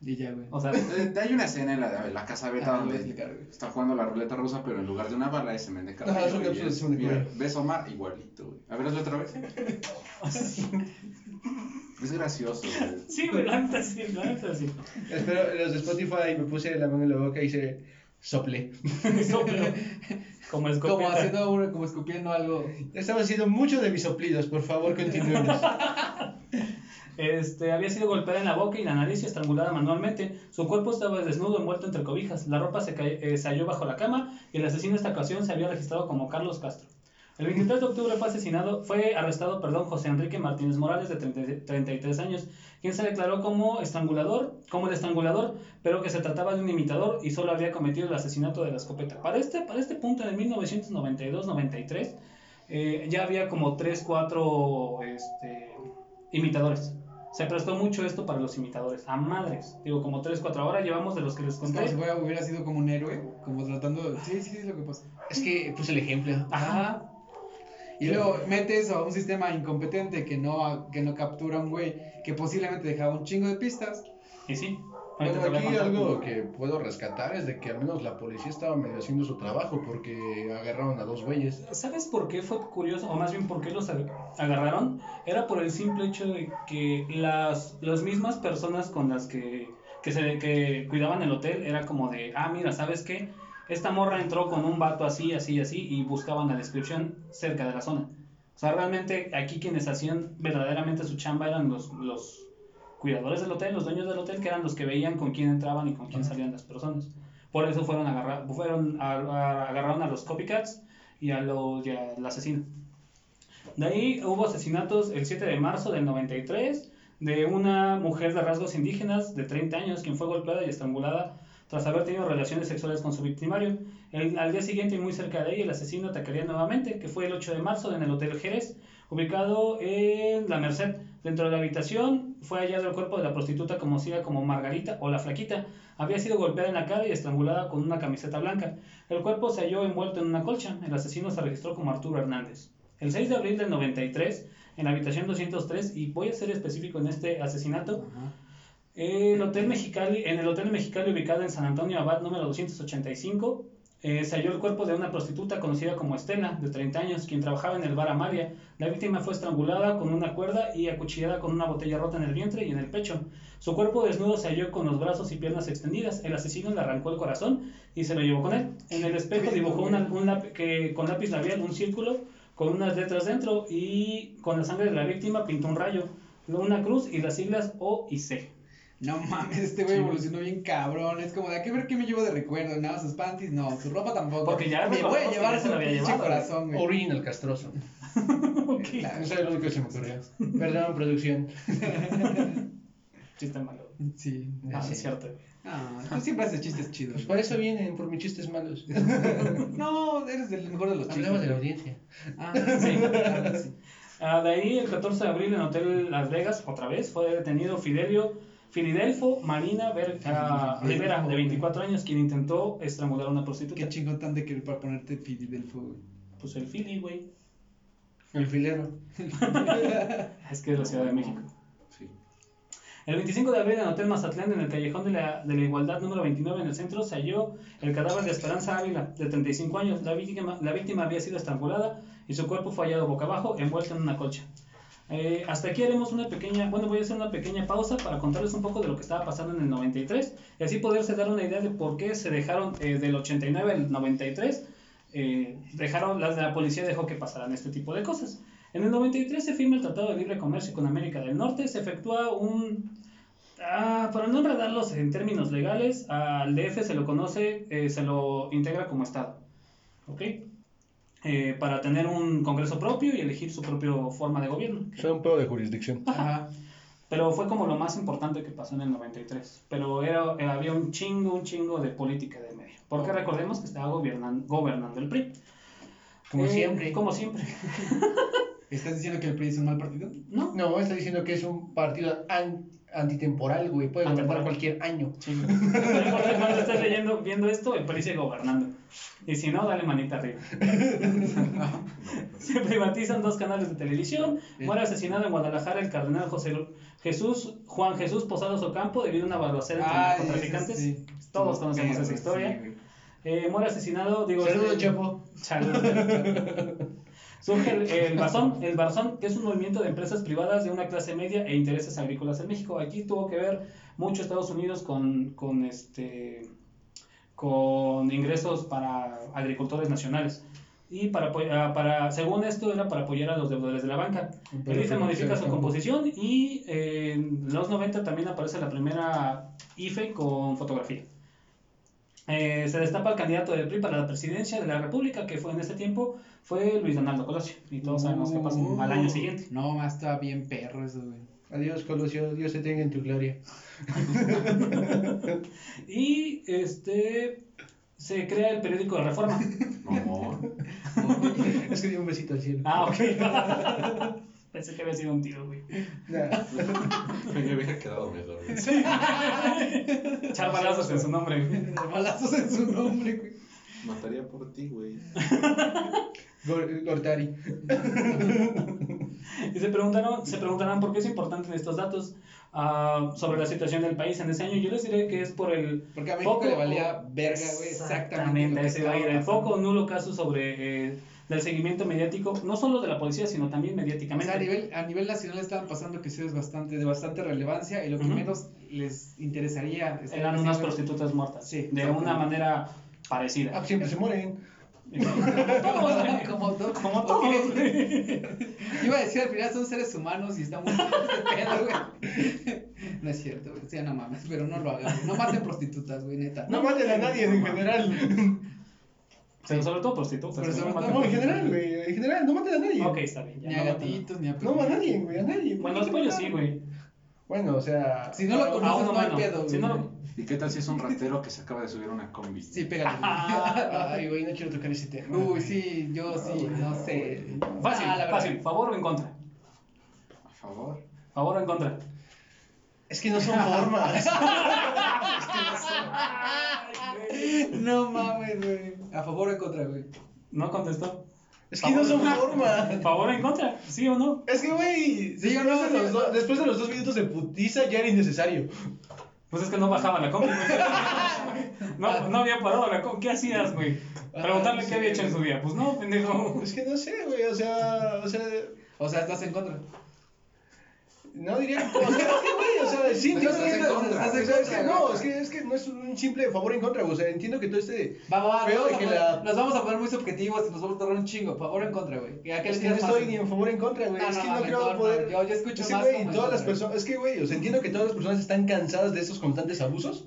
[SPEAKER 1] Y ya, güey.
[SPEAKER 3] O sea,
[SPEAKER 4] Eh, Hay una escena en la, en la casa beta
[SPEAKER 1] Ah,
[SPEAKER 4] donde
[SPEAKER 1] explicar,
[SPEAKER 4] está jugando la ruleta rusa, pero en lugar de una bala es semen de caballo.
[SPEAKER 2] Ajá, es un
[SPEAKER 4] y
[SPEAKER 2] capítulo de
[SPEAKER 4] es- mira,
[SPEAKER 2] caballo.
[SPEAKER 4] ¿Ves Omar? Igualito, güey. A ver, hazlo otra vez. Es gracioso, güey.
[SPEAKER 3] sí, güey, la neta sí, la neta sí.
[SPEAKER 2] espero, los de Spotify me puse la mano en la boca y hice sople.
[SPEAKER 3] Soplo. Como escopeta.
[SPEAKER 1] Como haciendo, un- como escupiendo algo.
[SPEAKER 2] Estamos haciendo mucho de mis soplidos, por favor, continuemos.
[SPEAKER 3] Este, había sido golpeada en la boca y la nariz y estrangulada manualmente. Su cuerpo estaba desnudo, envuelto entre cobijas. La ropa se, eh, halló bajo la cama y el asesino esta ocasión se había registrado como Carlos Castro. El 23 de octubre fue asesinado, fue arrestado, perdón, José Enrique Martínez Morales, de 30 33 años, quien se declaró como estrangulador, como el estrangulador, pero que se trataba de un imitador y solo había cometido el asesinato de la escopeta. Para este, para este punto, en el 1992-93, eh, ya había como 3, 4 este, imitadores. Se prestó mucho esto para los imitadores, a madres. Digo, como 3, 4 ahora llevamos de los que les
[SPEAKER 1] Es como
[SPEAKER 3] conté.
[SPEAKER 1] si hubiera sido como un héroe, como tratando de... Sí, sí, es lo que pasa.
[SPEAKER 2] Es que puse el ejemplo.
[SPEAKER 1] Ajá. Y luego metes a un sistema incompetente que no, que no captura a un güey que posiblemente dejaba un chingo de pistas.
[SPEAKER 3] Y sí.
[SPEAKER 2] Bueno, aquí algo que puedo rescatar es de que al menos la policía estaba medio haciendo su trabajo porque agarraron a dos güeyes.
[SPEAKER 3] ¿Sabes por qué fue curioso? O más bien, ¿por qué los ag- agarraron? Era por el simple hecho de que las, las mismas personas con las que, que, se, que cuidaban el hotel era como de, ah, mira, ¿sabes qué? Esta morra entró con un vato así, así, así, y buscaban la descripción cerca de la zona. O sea, realmente aquí quienes hacían verdaderamente su chamba eran los, los cuidadores del hotel, los dueños del hotel, que eran los que veían con quién entraban y con quién salían las personas. Por eso fueron a agarrar, fueron a, a- agarraron a los copycats y a los y al asesino. De ahí hubo asesinatos el 7 de marzo del 93 de una mujer de rasgos indígenas de 30 años quien fue golpeada y estrangulada tras haber tenido relaciones sexuales con su victimario. El- al día siguiente y muy cerca de ahí el asesino atacaría nuevamente, que fue el 8 de marzo en el Hotel Jerez, ubicado en La Merced. Dentro de la habitación fue hallado el cuerpo de la prostituta conocida como Margarita o la Flaquita. Había sido golpeada en la cara y estrangulada con una camiseta blanca. El cuerpo se halló envuelto en una colcha. El asesino se registró como Arturo Hernández. El 6 de abril del 93, en la habitación 203, y voy a ser específico en este asesinato,
[SPEAKER 1] Ajá.
[SPEAKER 3] el Hotel Mexicali, en el Hotel Mexicali ubicado en San Antonio Abad número 285, eh, se halló el cuerpo de una prostituta conocida como Estela, de 30 años, quien trabajaba en el bar Amalia. La víctima fue estrangulada con una cuerda y acuchillada con una botella rota en el vientre y en el pecho. Su cuerpo desnudo se halló con los brazos y piernas extendidas. El asesino le arrancó el corazón y se lo llevó con él. En el espejo dibujó una- un lápiz- que, con lápiz labial un círculo con unas letras dentro y con la sangre de la víctima pintó un rayo, una cruz y las siglas O y C.
[SPEAKER 1] No mames, este güey
[SPEAKER 3] Sí.
[SPEAKER 1] evolucionó bien cabrón. Es como de, ¿a qué ver qué me llevo de recuerdo? Nada, sus panties, no, su ropa tampoco.
[SPEAKER 3] Porque ya
[SPEAKER 1] me voy a llevar su
[SPEAKER 3] lo había
[SPEAKER 1] pinche
[SPEAKER 3] llevado,
[SPEAKER 1] corazón, güey.
[SPEAKER 2] Original castroso.
[SPEAKER 1] Claro.
[SPEAKER 2] Eso es lo único que se me ocurrió. Perdón, producción.
[SPEAKER 3] Chiste malo.
[SPEAKER 1] Sí.
[SPEAKER 3] Ah,
[SPEAKER 2] sí.
[SPEAKER 3] es cierto.
[SPEAKER 1] Ah, tú siempre haces chistes chidos.
[SPEAKER 2] Pues para eso vienen, por mis chistes malos.
[SPEAKER 1] No, eres el mejor de los chistes.
[SPEAKER 2] Hablamos de la audiencia.
[SPEAKER 1] Ah, sí, claro que sí.
[SPEAKER 3] Ah, de ahí, el 14 de abril, en Hotel Las Vegas, otra vez, fue detenido Fidelio, Filidelfo Marina Ver- Rivera, de 24 años, quien intentó estrangular a una prostituta.
[SPEAKER 1] Qué chingón tan de querer para ponerte Fidelfo, güey.
[SPEAKER 3] Pues el Fili, güey.
[SPEAKER 2] El filero.
[SPEAKER 3] Es que es la Ciudad de México.
[SPEAKER 4] Sí.
[SPEAKER 3] El 25 de abril en Hotel Mazatlán, en el Callejón de la, de la Igualdad número 29 en el centro, se halló el cadáver de Esperanza Ávila, de 35 años. La víctima, la víctima había sido estrangulada y su cuerpo fue hallado boca abajo, envuelto en una colcha. Eh, hasta aquí haremos una pequeña, bueno, voy a hacer una pequeña pausa para contarles un poco de lo que estaba pasando en el 93 y así poderse dar una idea de por qué se dejaron eh, del 89 al 93, eh, dejaron, la, la policía dejó que pasaran este tipo de cosas. En el 93 se firma el Tratado de Libre Comercio con América del Norte, se efectúa un... Ah, para no enredarlos en términos legales, al DF se lo conoce, se lo integra como Estado. ¿Ok? Eh, para tener un Congreso propio y elegir su propia forma de gobierno.
[SPEAKER 2] Son un pedo de jurisdicción.
[SPEAKER 1] Ajá.
[SPEAKER 3] Pero fue como lo más importante que pasó en el 93. Pero era, había un chingo, un chingo de política de medio. Porque recordemos que estaba gobernando el PRI.
[SPEAKER 2] Como
[SPEAKER 3] Eh,
[SPEAKER 2] siempre.
[SPEAKER 3] Como siempre.
[SPEAKER 1] ¿Estás diciendo que el PRI es un mal partido?
[SPEAKER 3] ¿No?
[SPEAKER 2] No, está diciendo que es un partido an- antitemporal, güey. Puede gobernar cualquier año.
[SPEAKER 3] Chingo. No importa cuando estés leyendo, viendo esto, el PRI sigue gobernando. Y si no, dale manita arriba. Se privatizan dos canales de televisión. Muere asesinado en Guadalajara el cardenal José Lu- Jesús, Juan Jesús Posadas Ocampo debido a una balacera entre
[SPEAKER 1] Ah,
[SPEAKER 3] narcotraficantes.
[SPEAKER 1] sí.
[SPEAKER 3] Todos conocemos esa historia.
[SPEAKER 1] sí, güey.
[SPEAKER 3] Eh, muere asesinado, digo.
[SPEAKER 2] Saludos,
[SPEAKER 3] este-
[SPEAKER 2] Chapo.
[SPEAKER 3] Saludos. Surge el, el Barzón, el Barzón, que es un movimiento de empresas privadas de una clase media e intereses agrícolas en México. Aquí tuvo que ver mucho Estados Unidos con, con este con ingresos para agricultores nacionales. Y para, ah, para, según esto, era para apoyar a los deudores de la banca. El IFE modifica su composición y eh, en los 90 también aparece la primera IFE con fotografía. Eh, se destapa el candidato del PRI para la presidencia de la República, que fue en ese tiempo, fue Luis Donaldo Colosio. Y todos sabemos qué pasó
[SPEAKER 1] Uh,
[SPEAKER 3] al año siguiente.
[SPEAKER 1] No, más está bien perro eso, güey.
[SPEAKER 2] Adiós, Colosio. Dios te tenga en tu gloria.
[SPEAKER 3] Y este se crea el periódico de Reforma.
[SPEAKER 4] No,
[SPEAKER 2] Es que dio un besito al cielo.
[SPEAKER 3] Ah, ok. Pensé que había sido un tiro, güey.
[SPEAKER 2] Nah.
[SPEAKER 4] me hubiera quedado mejor. güey.
[SPEAKER 3] Echar balazos en su nombre, güey.
[SPEAKER 1] Balazos en su nombre, güey.
[SPEAKER 4] Mataría por ti, güey.
[SPEAKER 2] Gor- Gortari.
[SPEAKER 3] Y se preguntaron, se preguntarán por qué es importante estos datos ah, sobre la situación del país en ese año. Yo les diré que es por el
[SPEAKER 1] Porque a México
[SPEAKER 3] foco-
[SPEAKER 1] le valía verga, güey. Exactamente. lo que
[SPEAKER 3] ese va a ir.
[SPEAKER 1] estaba
[SPEAKER 3] El foco nulo caso sobre eh, del seguimiento mediático, no solo de la policía, sino también
[SPEAKER 1] O
[SPEAKER 3] mediáticamente.
[SPEAKER 1] sea, a nivel, a nivel nacional estaban pasando cuestiones bastante, de bastante relevancia y lo que
[SPEAKER 3] Ujú.
[SPEAKER 1] menos les interesaría es
[SPEAKER 3] Eran unas prostitutas muertas.
[SPEAKER 1] Sí,
[SPEAKER 3] de
[SPEAKER 1] exactamente.
[SPEAKER 3] una manera parecida.
[SPEAKER 2] Ah, siempre se mueren.
[SPEAKER 3] Todos, güey.
[SPEAKER 1] Como todo.
[SPEAKER 3] Como todos, güey.
[SPEAKER 1] Iba a decir, al final son seres humanos y estamos este pedo, güey. No es cierto, güey. Sí, no mames, pero no lo hagan. No maten prostitutas, güey, neta.
[SPEAKER 2] No maten a nadie en general.
[SPEAKER 3] Pero sobre todo prostitutas.
[SPEAKER 1] Pero sobre
[SPEAKER 3] no
[SPEAKER 1] todo-
[SPEAKER 2] No, en general, güey. En general, no maten a nadie.
[SPEAKER 3] Ok, está bien. ya,
[SPEAKER 1] Ni a
[SPEAKER 3] no
[SPEAKER 1] gatitos, ni a
[SPEAKER 2] No, a nadie, güey, a nadie.
[SPEAKER 3] Bueno, los pollos sí, güey.
[SPEAKER 2] Bueno, o sea.
[SPEAKER 1] Si no lo conoces, no hay pedo,
[SPEAKER 3] Si
[SPEAKER 1] güey.
[SPEAKER 3] no-
[SPEAKER 4] ¿Y qué tal si es un ratero que se acaba de subir a una combi?
[SPEAKER 1] Sí, pégale.
[SPEAKER 2] Ay, güey, no quiero tocar ese tema.
[SPEAKER 1] Uy, sí, yo sí, no sé.
[SPEAKER 3] Fácil,
[SPEAKER 1] Ah, la verdad.
[SPEAKER 3] fácil. ¿Favor o en contra?
[SPEAKER 4] A favor.
[SPEAKER 3] ¿Favor o en contra?
[SPEAKER 2] Es que no son formas.
[SPEAKER 1] No mames, güey. A favor o en contra, güey.
[SPEAKER 3] ¿No contestó?
[SPEAKER 2] Es que no son formas.
[SPEAKER 3] ¿Favor o en contra? ¿Sí o no?
[SPEAKER 2] Es que, güey,
[SPEAKER 1] Sí,
[SPEAKER 2] después,
[SPEAKER 1] no,
[SPEAKER 2] de los do- después de los dos minutos de putiza ya era innecesario.
[SPEAKER 3] Pues es que no bajaba la combi, güey. No, no había parado la combi. ¿Qué hacías, güey? Preguntarle
[SPEAKER 2] Ah,
[SPEAKER 3] qué había hecho en su día. Pues no, pendejo.
[SPEAKER 2] Es que no sé, güey, o sea, o sea,
[SPEAKER 1] O sea, estás en contra.
[SPEAKER 2] No diría, o sea, es que, güey, o sea, sí
[SPEAKER 1] Pero
[SPEAKER 2] entiendo que
[SPEAKER 1] en
[SPEAKER 2] es,
[SPEAKER 1] contra,
[SPEAKER 2] o
[SPEAKER 1] estás en
[SPEAKER 2] sea, es
[SPEAKER 1] contra,
[SPEAKER 2] que no, es que, es que no es un simple favor en contra, güey, o sea, entiendo que todo este,
[SPEAKER 1] Va, va, va.
[SPEAKER 2] Feo de
[SPEAKER 1] vamos
[SPEAKER 2] que
[SPEAKER 1] a poner-
[SPEAKER 2] la-
[SPEAKER 1] Nos vamos a poner muy subjetivos y nos vamos a tardar un chingo. Favor o en contra, güey. ¿A qué
[SPEAKER 2] es que no estoy ni en favor en contra, güey,
[SPEAKER 1] No,
[SPEAKER 2] es
[SPEAKER 1] no,
[SPEAKER 2] que no creo
[SPEAKER 1] no, no,
[SPEAKER 2] poder,
[SPEAKER 1] yo- yo escucho
[SPEAKER 2] es que,
[SPEAKER 1] más
[SPEAKER 2] güey,
[SPEAKER 1] como
[SPEAKER 2] todas las personas, es que, güey, o sea, entiendo que todas las personas están cansadas de estos constantes abusos,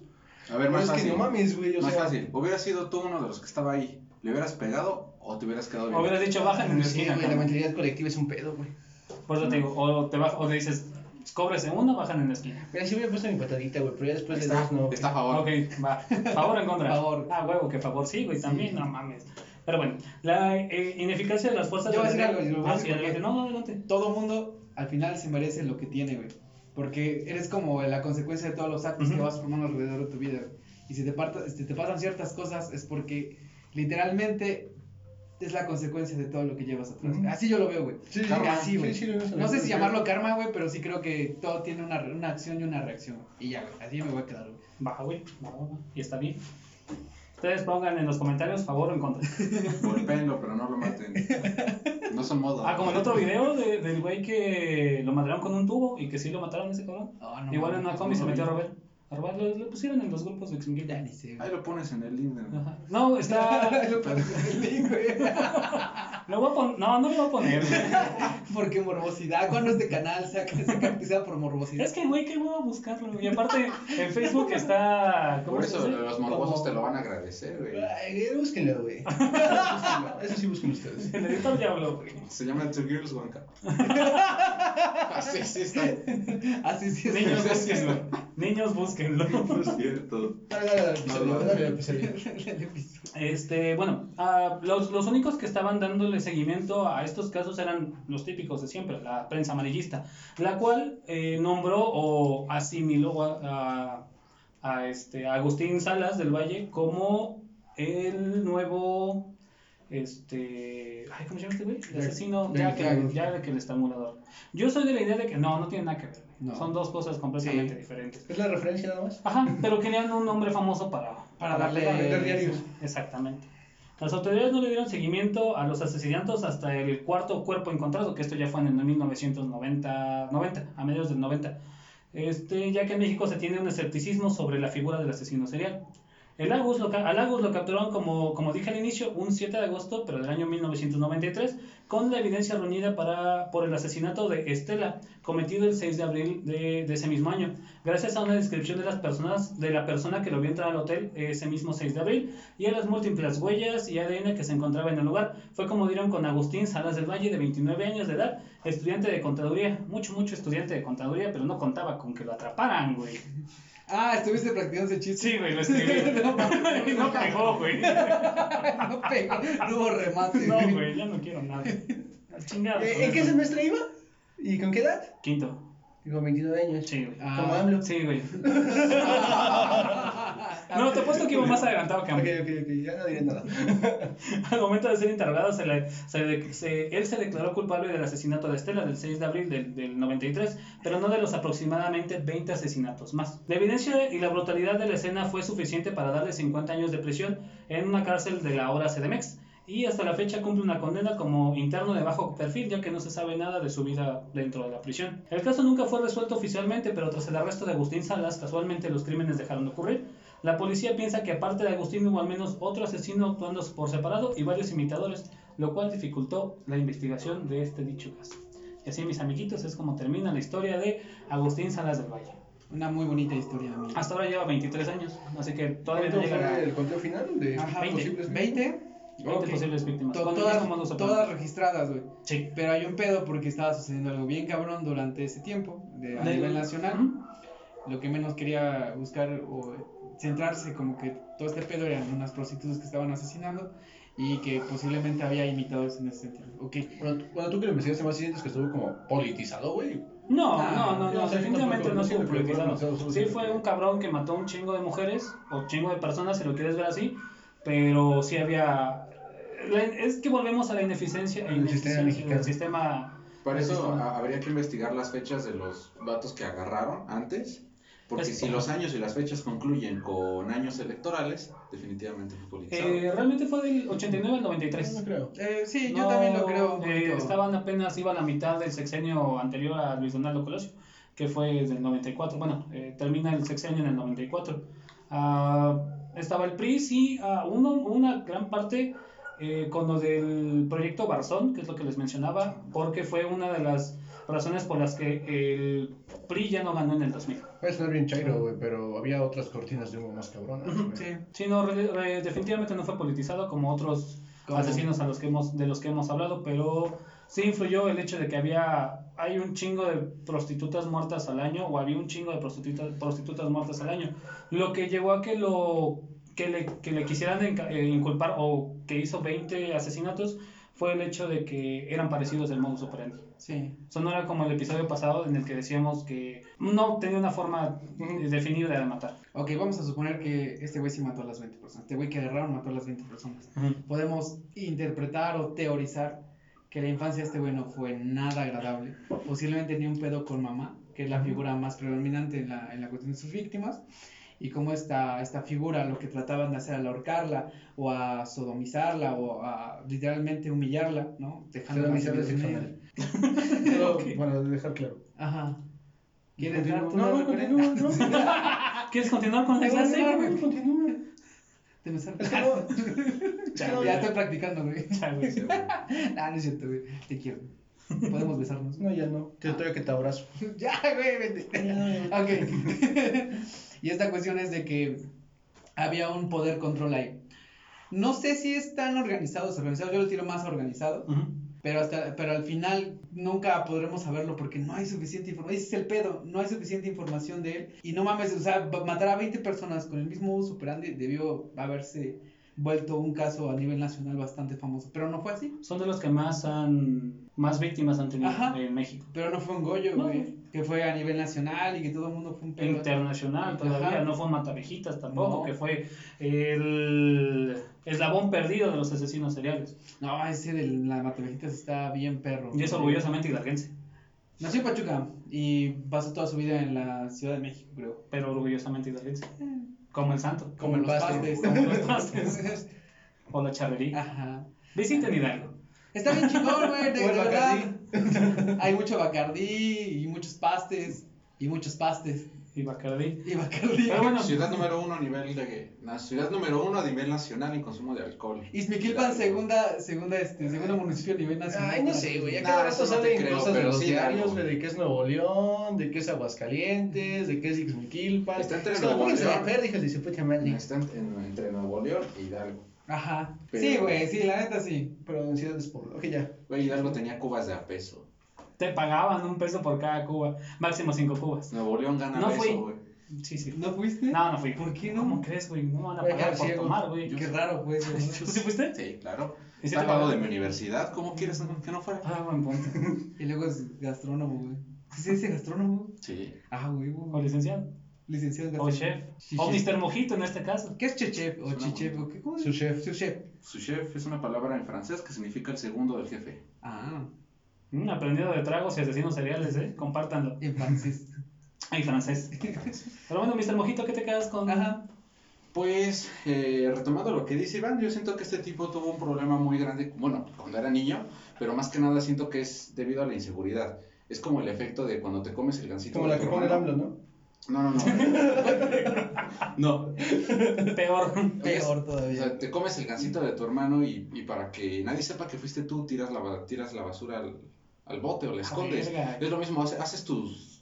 [SPEAKER 4] A ver, más
[SPEAKER 2] es
[SPEAKER 4] fácil.
[SPEAKER 2] que no mames, güey, o
[SPEAKER 4] más
[SPEAKER 2] sea,
[SPEAKER 4] fácil. ¿Hubieras sido tú uno de los que estaba ahí? ¿Le hubieras pegado o te hubieras quedado
[SPEAKER 3] O
[SPEAKER 4] bien?
[SPEAKER 3] hubieras dicho, baja en la
[SPEAKER 2] sí,
[SPEAKER 3] esquina.
[SPEAKER 2] güey, la
[SPEAKER 3] cabrón.
[SPEAKER 2] mentalidad colectiva es un pedo, güey.
[SPEAKER 3] Por eso te digo, o te bajas, o le dices, Cóbrese uno, bajan en la esquina.
[SPEAKER 2] Mira, sí hubiera puesto mi patadita, güey, pero ya después de
[SPEAKER 4] Está,
[SPEAKER 2] dos no.
[SPEAKER 4] está a favor.
[SPEAKER 3] Ok, va. ¿Favor o en contra?
[SPEAKER 1] Favor.
[SPEAKER 3] Ah, huevo, que favor sí, güey, también, no mames. Pero bueno, la eh, ineficacia de las fuerzas
[SPEAKER 1] Yo voy a decir algo, y lo voy a
[SPEAKER 3] Ah, sí, adelante. No, no, adelante.
[SPEAKER 1] Todo mundo al final se merece lo que tiene, güey. Porque eres como la consecuencia de todos los actos
[SPEAKER 3] Ujú.
[SPEAKER 1] que vas formando alrededor de tu vida. güey. Y si te, parta- si te pasan ciertas cosas es porque literalmente es la consecuencia de todo lo que llevas atrás. Así yo lo veo, güey.
[SPEAKER 2] Sí, sí,
[SPEAKER 1] Karma,
[SPEAKER 2] sí,
[SPEAKER 1] así, güey.
[SPEAKER 2] sí, sí, en
[SPEAKER 1] no sé si llamarlo karma, güey, pero sí creo que todo tiene una, re- una acción y una reacción. Y ya, güey. Así me voy a quedar, güey.
[SPEAKER 3] Va, güey, va, va. Y está bien. Ustedes pongan en los comentarios favor o en contra.
[SPEAKER 4] Golpéenlo, pero no lo maten. No son modos.
[SPEAKER 3] Ah, como el otro video de- del güey que lo mataron con un tubo y que sí lo mataron ese cabrón.
[SPEAKER 1] Ah, no
[SPEAKER 3] Igual en una combi se metió a robar. A robar, lo, lo pusieron en los grupos de
[SPEAKER 1] Ya
[SPEAKER 3] Xingil.
[SPEAKER 1] ni sé,
[SPEAKER 4] Ahí lo pones en el link.
[SPEAKER 3] Ajá. No, está.
[SPEAKER 1] Lo pones en el link, güey.
[SPEAKER 3] Lo voy a pon- No, no lo voy a poner.
[SPEAKER 1] Porque morbosidad, cuando este canal saca, se caracteriza por morbosidad.
[SPEAKER 3] Es que, güey, qué huevo buscarlo. Y aparte, en Facebook está. ¿Cómo
[SPEAKER 4] Por eso los morbosos
[SPEAKER 1] Como-
[SPEAKER 4] te lo van a agradecer, güey.
[SPEAKER 2] Búsquenlo, güey. Eso sí, busquen ustedes.
[SPEAKER 3] El editor ya habló, güey.
[SPEAKER 4] Se llama Two Girls One Cup. Así sí está.
[SPEAKER 1] Así sí es.
[SPEAKER 3] Niños, búsquenlo. Niños, búsquenlo.
[SPEAKER 4] No es cierto.
[SPEAKER 2] Dale, dale, dale.
[SPEAKER 3] Este, bueno, ah, los, los únicos que estaban dándole seguimiento a estos casos eran los típicos de siempre, la prensa amarillista, la cual eh, nombró o asimiló a, a- a este, a Agustín Salas del Valle como el nuevo, este, ay, ¿cómo se llama este güey? El asesino,
[SPEAKER 2] Jack,
[SPEAKER 3] el-
[SPEAKER 2] Jack-
[SPEAKER 3] Jack el estrangulador. Yo soy de la idea de que no, no tiene nada que ver.
[SPEAKER 1] No.
[SPEAKER 3] son dos cosas completamente
[SPEAKER 1] Sí.
[SPEAKER 3] diferentes.
[SPEAKER 2] ¿Es la referencia nada más?
[SPEAKER 3] Ajá, pero querían un nombre famoso para,
[SPEAKER 1] Para darle-
[SPEAKER 3] pegarle.
[SPEAKER 2] Vender diarios.
[SPEAKER 3] Exactamente. Las autoridades no le dieron seguimiento a los asesinatos hasta el cuarto cuerpo encontrado, que esto ya fue en el 1990, 90, a mediados del 90. Este, ya que en México se tiene un escepticismo sobre la figura del asesino serial. El Agus lo, ca- al Agus lo capturaron, como, como dije al inicio, un 7 de agosto, pero del año 1993, con la evidencia reunida para, por el asesinato de Estela, cometido el 6 de abril de, de ese mismo año. Gracias a una descripción de las personas, de la persona que lo vio entrar al hotel ese mismo 6 de abril, y a las múltiples huellas y ADN que se encontraba en el lugar, fue como dieron con Agustín Salas del Valle, de 29 años de edad, estudiante de contaduría, mucho, mucho estudiante de contaduría, pero no contaba con que lo atraparan, güey.
[SPEAKER 1] Ah, estuviste practicando ese chiste.
[SPEAKER 3] Sí, güey, lo escribí.
[SPEAKER 1] no,
[SPEAKER 3] Y no pegó, güey.
[SPEAKER 1] no pegó, no hubo remate.
[SPEAKER 3] No, güey, ya no quiero nada. Al chingado.
[SPEAKER 2] Eh, ¿En qué semestre iba? ¿Y con qué edad?
[SPEAKER 3] Quinto.
[SPEAKER 2] Digo, 29 años.
[SPEAKER 3] Sí, güey.
[SPEAKER 1] Ah.
[SPEAKER 2] Como AMLO.
[SPEAKER 3] Sí, güey. No, te apuesto que iba más adelantado que a
[SPEAKER 2] Ok, ok, ok, ya no diré nada.
[SPEAKER 3] Al momento de ser interrogado, se le, se le- se- él se declaró culpable del asesinato de Estela del 6 de abril del, del 93, pero no de los aproximadamente 20 asesinatos más. La evidencia y la brutalidad de la escena fue suficiente para darle 50 años de prisión en una cárcel de la hora CDMX. Y hasta la fecha cumple una condena como interno de bajo perfil, ya que no se sabe nada de su vida dentro de la prisión. El caso nunca fue resuelto oficialmente, pero tras el arresto de Agustín Salas, casualmente los crímenes dejaron de ocurrir. La policía piensa que aparte de Agustín hubo al menos otro asesino actuando por separado y varios imitadores, lo cual dificultó la investigación de este dicho caso. Y así, mis amiguitos, es como termina la historia de Agustín Salas del Valle.
[SPEAKER 1] Una muy bonita historia, amigo.
[SPEAKER 3] Hasta ahora lleva 23 años, así que todavía no
[SPEAKER 2] ¿Cuánto
[SPEAKER 3] llega
[SPEAKER 2] el conteo final de
[SPEAKER 1] Ajá,
[SPEAKER 2] posibles
[SPEAKER 1] 20,
[SPEAKER 3] 20
[SPEAKER 2] Ok.
[SPEAKER 3] posibles víctimas.
[SPEAKER 1] to- todas, todas registradas, güey.
[SPEAKER 3] Sí.
[SPEAKER 1] Pero hay un pedo porque estaba sucediendo algo bien cabrón durante ese tiempo, de, a nivel nacional. Lo que menos quería buscar o centrarse como que todo este pedo eran unas prostitutas que estaban asesinando y que posiblemente había imitadores en ese sentido. Ok.
[SPEAKER 2] Bueno, tú- bueno, tú que lo investigaste más sientes que estuvo como politizado, güey.
[SPEAKER 3] No,
[SPEAKER 1] Ah,
[SPEAKER 3] no, no, no, definitivamente no estuvo politizado. Sí fue un cabrón que mató un chingo de mujeres o chingo de personas, si lo quieres ver así, pero sí había... es que volvemos a la ineficiencia
[SPEAKER 2] El sistema
[SPEAKER 3] ineficiencia
[SPEAKER 2] mexicano.
[SPEAKER 3] del sistema...
[SPEAKER 4] Para eso
[SPEAKER 3] sistema.
[SPEAKER 4] a- habría que investigar las fechas de los vatos que agarraron antes. Porque
[SPEAKER 3] Es-
[SPEAKER 4] si los años y las fechas concluyen con años electorales, definitivamente fue politizado.
[SPEAKER 3] Eh, realmente fue del 89 al
[SPEAKER 2] No
[SPEAKER 3] 93.
[SPEAKER 2] creo.
[SPEAKER 1] Eh, sí, yo
[SPEAKER 3] No,
[SPEAKER 1] también lo creo.
[SPEAKER 3] eh, estaban apenas, iba a la mitad del sexenio anterior a Luis Donaldo Colosio, que fue del 94. Bueno, eh, termina el sexenio en el 94. Ah, estaba el PRI, sí, ah, uno, una gran parte eh, con lo del proyecto Barzón, que es lo que les mencionaba, porque fue una de las razones por las que el PRI ya no ganó en el 2000.
[SPEAKER 2] Puede sonar bien chairo, güey, pero había otras cortinas de humo más cabronas.
[SPEAKER 1] Sí.
[SPEAKER 3] Sí, no, re- re- definitivamente no fue politizado como otros
[SPEAKER 1] Como-
[SPEAKER 3] asesinos a los que hemos, de los que hemos hablado, pero sí influyó el hecho de que había hay un chingo de prostitutas muertas al año o había un chingo de prostitutas, prostitutas muertas al año. Lo que llevó a que lo que le, que le quisieran eh, inculpar o que hizo 20 asesinatos fue el hecho de que eran parecidos del modus operandi.
[SPEAKER 1] Sí.
[SPEAKER 3] Eso no era como el episodio pasado en el que decíamos que no tenía una forma eh, definible de matar.
[SPEAKER 1] Ok, vamos a suponer que este güey sí mató a las 20 personas. Este güey que agarraron mató a las 20 personas. Podemos interpretar o teorizar que la infancia de este güey no fue nada agradable. Posiblemente tenía un pedo con mamá, que es la figura más predominante en la, en la cuestión de sus víctimas. Y cómo esta, esta figura lo que trataban de hacer al ahorcarla o a sodomizarla o a literalmente humillarla, ¿no? Dejándola
[SPEAKER 2] Sodomizar es
[SPEAKER 1] sin
[SPEAKER 2] sexo
[SPEAKER 1] dinero.
[SPEAKER 2] Solo,
[SPEAKER 3] Ok.
[SPEAKER 2] Bueno, dejar claro.
[SPEAKER 1] Ajá. ¿Quieres dar tu
[SPEAKER 2] No, no, continúa, no.
[SPEAKER 3] ¿Quieres continuar con la clase?
[SPEAKER 2] No,
[SPEAKER 1] güey.
[SPEAKER 2] continúa.
[SPEAKER 1] Te me sal-
[SPEAKER 2] Es que no-
[SPEAKER 3] Chale.
[SPEAKER 1] Ya estoy practicando, güey.
[SPEAKER 3] Ya, güey.
[SPEAKER 1] Ah, no es cierto, güey. Te quiero. Podemos besarnos.
[SPEAKER 2] No, ya no. Te todavía que te abrazo.
[SPEAKER 1] ya, güey, vete. ok. Y esta cuestión es de que había un poder control ahí. No sé si es tan organizado, desorganizado. Yo lo tiro más organizado. Pero, hasta, pero al final nunca podremos saberlo porque no hay suficiente información. Ese es el pedo, no hay suficiente información de él. Y no mames, o sea, matar a 20 personas con el mismo uso operandi debió haberse vuelto un caso a nivel nacional bastante famoso. Pero no fue así.
[SPEAKER 3] Son de los que más han más víctimas han tenido
[SPEAKER 1] Ajá.
[SPEAKER 3] en México.
[SPEAKER 1] Pero no fue un Goyo, güey. Que fue a nivel nacional y que todo el mundo fue un pedo.
[SPEAKER 3] Internacional todavía,
[SPEAKER 1] Ajá.
[SPEAKER 3] no fue Matavejitas tampoco,
[SPEAKER 1] No.
[SPEAKER 3] que fue el eslabón perdido de los asesinos seriales.
[SPEAKER 1] No, ese de la Matavejitas está bien perro.
[SPEAKER 3] Y es orgullosamente hidalguense,
[SPEAKER 1] Nació en Pachuca y pasó toda su vida en la Ciudad de México, creo.
[SPEAKER 3] pero orgullosamente hidalguense. Como el santo,
[SPEAKER 1] Como,
[SPEAKER 2] el
[SPEAKER 1] los
[SPEAKER 2] paste.
[SPEAKER 1] pastes.
[SPEAKER 3] como los pastes. o la charrería.
[SPEAKER 1] Ajá.
[SPEAKER 3] Visiten Hidalgo.
[SPEAKER 1] Está bien chingón, güey, de, de verdad. Hay mucho Bacardí y muchos pastes y muchos pastes
[SPEAKER 3] Y Bacardí.
[SPEAKER 1] y Bacardí.
[SPEAKER 3] Pero bueno,
[SPEAKER 4] Ciudad número uno a nivel de na- ciudad número uno a nivel nacional en consumo de alcohol.
[SPEAKER 1] Izmiquilpan, segunda, segunda, este, segundo municipio a nivel nacional.
[SPEAKER 2] Ay, no sé, güey.
[SPEAKER 4] Nah,
[SPEAKER 2] Acá
[SPEAKER 4] eso
[SPEAKER 2] rato
[SPEAKER 4] no creo,
[SPEAKER 2] cosas de los
[SPEAKER 4] sí,
[SPEAKER 2] diarios, güey, de que es Nuevo León, de que es Aguascalientes, de que es Ixmiquilpan.
[SPEAKER 4] Está entre Nuevo León.
[SPEAKER 2] a hijos de su puta madre.
[SPEAKER 4] Está en- en- entre Nuevo León e Hidalgo.
[SPEAKER 1] Ajá.
[SPEAKER 4] Pero-
[SPEAKER 1] Sí, güey, sí, la neta sí.
[SPEAKER 2] Pero en ciudades por... Ok, ya.
[SPEAKER 4] Güey, Hidalgo tenía cubas de a peso.
[SPEAKER 3] te pagaban un peso por cada cuba, máximo cinco cubas.
[SPEAKER 4] Nuevo León gana
[SPEAKER 3] No
[SPEAKER 4] peso, güey.
[SPEAKER 3] Sí, sí.
[SPEAKER 1] ¿No fuiste?
[SPEAKER 3] No, no fui.
[SPEAKER 1] ¿Por qué no?
[SPEAKER 3] ¿Cómo crees, güey? No van a pagar por
[SPEAKER 2] ciego.
[SPEAKER 3] tomar, güey.
[SPEAKER 1] Qué raro, güey.
[SPEAKER 3] ¿Tú sí fuiste?
[SPEAKER 4] Sí, claro.
[SPEAKER 3] ¿Y si
[SPEAKER 4] Está lado
[SPEAKER 3] pagaron?
[SPEAKER 4] de mi universidad. ¿Cómo quieres que no fuera?
[SPEAKER 3] Ah, buen punto.
[SPEAKER 1] Y luego es gastrónomo, güey. ¿Sí se dice gastrónomo?
[SPEAKER 4] Sí.
[SPEAKER 1] Ah, güey,
[SPEAKER 3] O
[SPEAKER 1] güey.
[SPEAKER 3] licenciado.
[SPEAKER 1] Licenciado en
[SPEAKER 3] O chef. O
[SPEAKER 1] chef.
[SPEAKER 3] Mr. Mojito en este caso.
[SPEAKER 1] ¿Qué es chechef o chichef? o qué? ¿Cómo
[SPEAKER 2] Su chef.
[SPEAKER 1] Su chef.
[SPEAKER 4] Su chef es una palabra en francés que significa el segundo del jefe.
[SPEAKER 1] Ah,
[SPEAKER 3] Mm, aprendido de tragos y asesinos seriales, ¿eh? Compártanlo.
[SPEAKER 1] en francés.
[SPEAKER 3] Ay, francés. Pero bueno, Mr. Mojito, ¿qué te quedas con?
[SPEAKER 1] Ajá.
[SPEAKER 4] Pues, eh, retomando lo que dice Iván, yo siento que este tipo tuvo un problema muy grande, bueno, cuando era niño, pero más que nada siento que es debido a la inseguridad. Es como el efecto de cuando te comes el gansito
[SPEAKER 2] Como
[SPEAKER 4] de
[SPEAKER 2] la
[SPEAKER 4] tu
[SPEAKER 2] que pone el. AMLO, ¿no?
[SPEAKER 4] No, no, no. no.
[SPEAKER 3] Peor.
[SPEAKER 1] Peor
[SPEAKER 4] O
[SPEAKER 1] todavía.
[SPEAKER 4] sea, te comes el gansito de tu hermano y, y para que nadie sepa que fuiste tú, tiras la, tiras la basura al, al bote o la escondes.
[SPEAKER 3] verga.
[SPEAKER 4] Es lo mismo, hace- haces tus...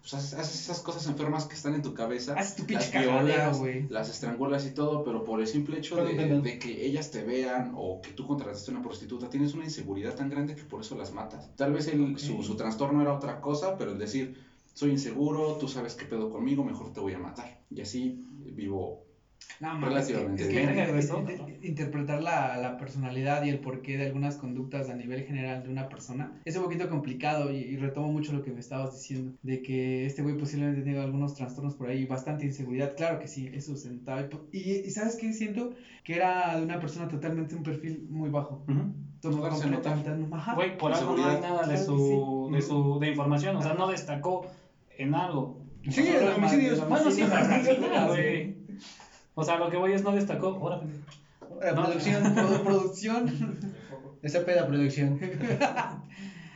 [SPEAKER 4] pues, haces, haces esas cosas enfermas que están en tu cabeza.
[SPEAKER 1] Haces tu
[SPEAKER 4] las
[SPEAKER 1] pinche cagadero,
[SPEAKER 4] violas,
[SPEAKER 1] güey.
[SPEAKER 4] las estrangulas y todo, pero por el simple hecho de que ellas te vean o que tú contrataste a una prostituta, tienes una inseguridad tan grande que por eso las matas. Tal vez el- su, su trastorno era otra cosa, pero el decir, soy inseguro, tú sabes qué pedo conmigo, mejor te voy a matar. Y así vivo.
[SPEAKER 1] No, es que,
[SPEAKER 4] Relativamente
[SPEAKER 1] es que
[SPEAKER 3] bien. eso.
[SPEAKER 1] eh, eh, interpretar la, la personalidad y el porqué de algunas conductas a nivel general de una persona es un poquito complicado y, y retomo mucho lo que me estabas diciendo, de que este güey posiblemente tenga algunos trastornos por ahí, bastante inseguridad, claro que sí, eso se notaba. Y, y ¿sabes qué? Siento que era de una persona totalmente un perfil muy bajo. Completamente- ajá.
[SPEAKER 3] Güey, por algo no hay nada de su,
[SPEAKER 1] que
[SPEAKER 3] de su de información, o sea, no destacó en algo.
[SPEAKER 2] Sí,
[SPEAKER 1] Solo
[SPEAKER 2] los homicidios.
[SPEAKER 1] los
[SPEAKER 3] Bueno, sí. O sea, lo que voy es no destacó. Ahora,
[SPEAKER 2] La
[SPEAKER 3] No.
[SPEAKER 2] producción.
[SPEAKER 1] Produ- producción.
[SPEAKER 2] Esa peda producción.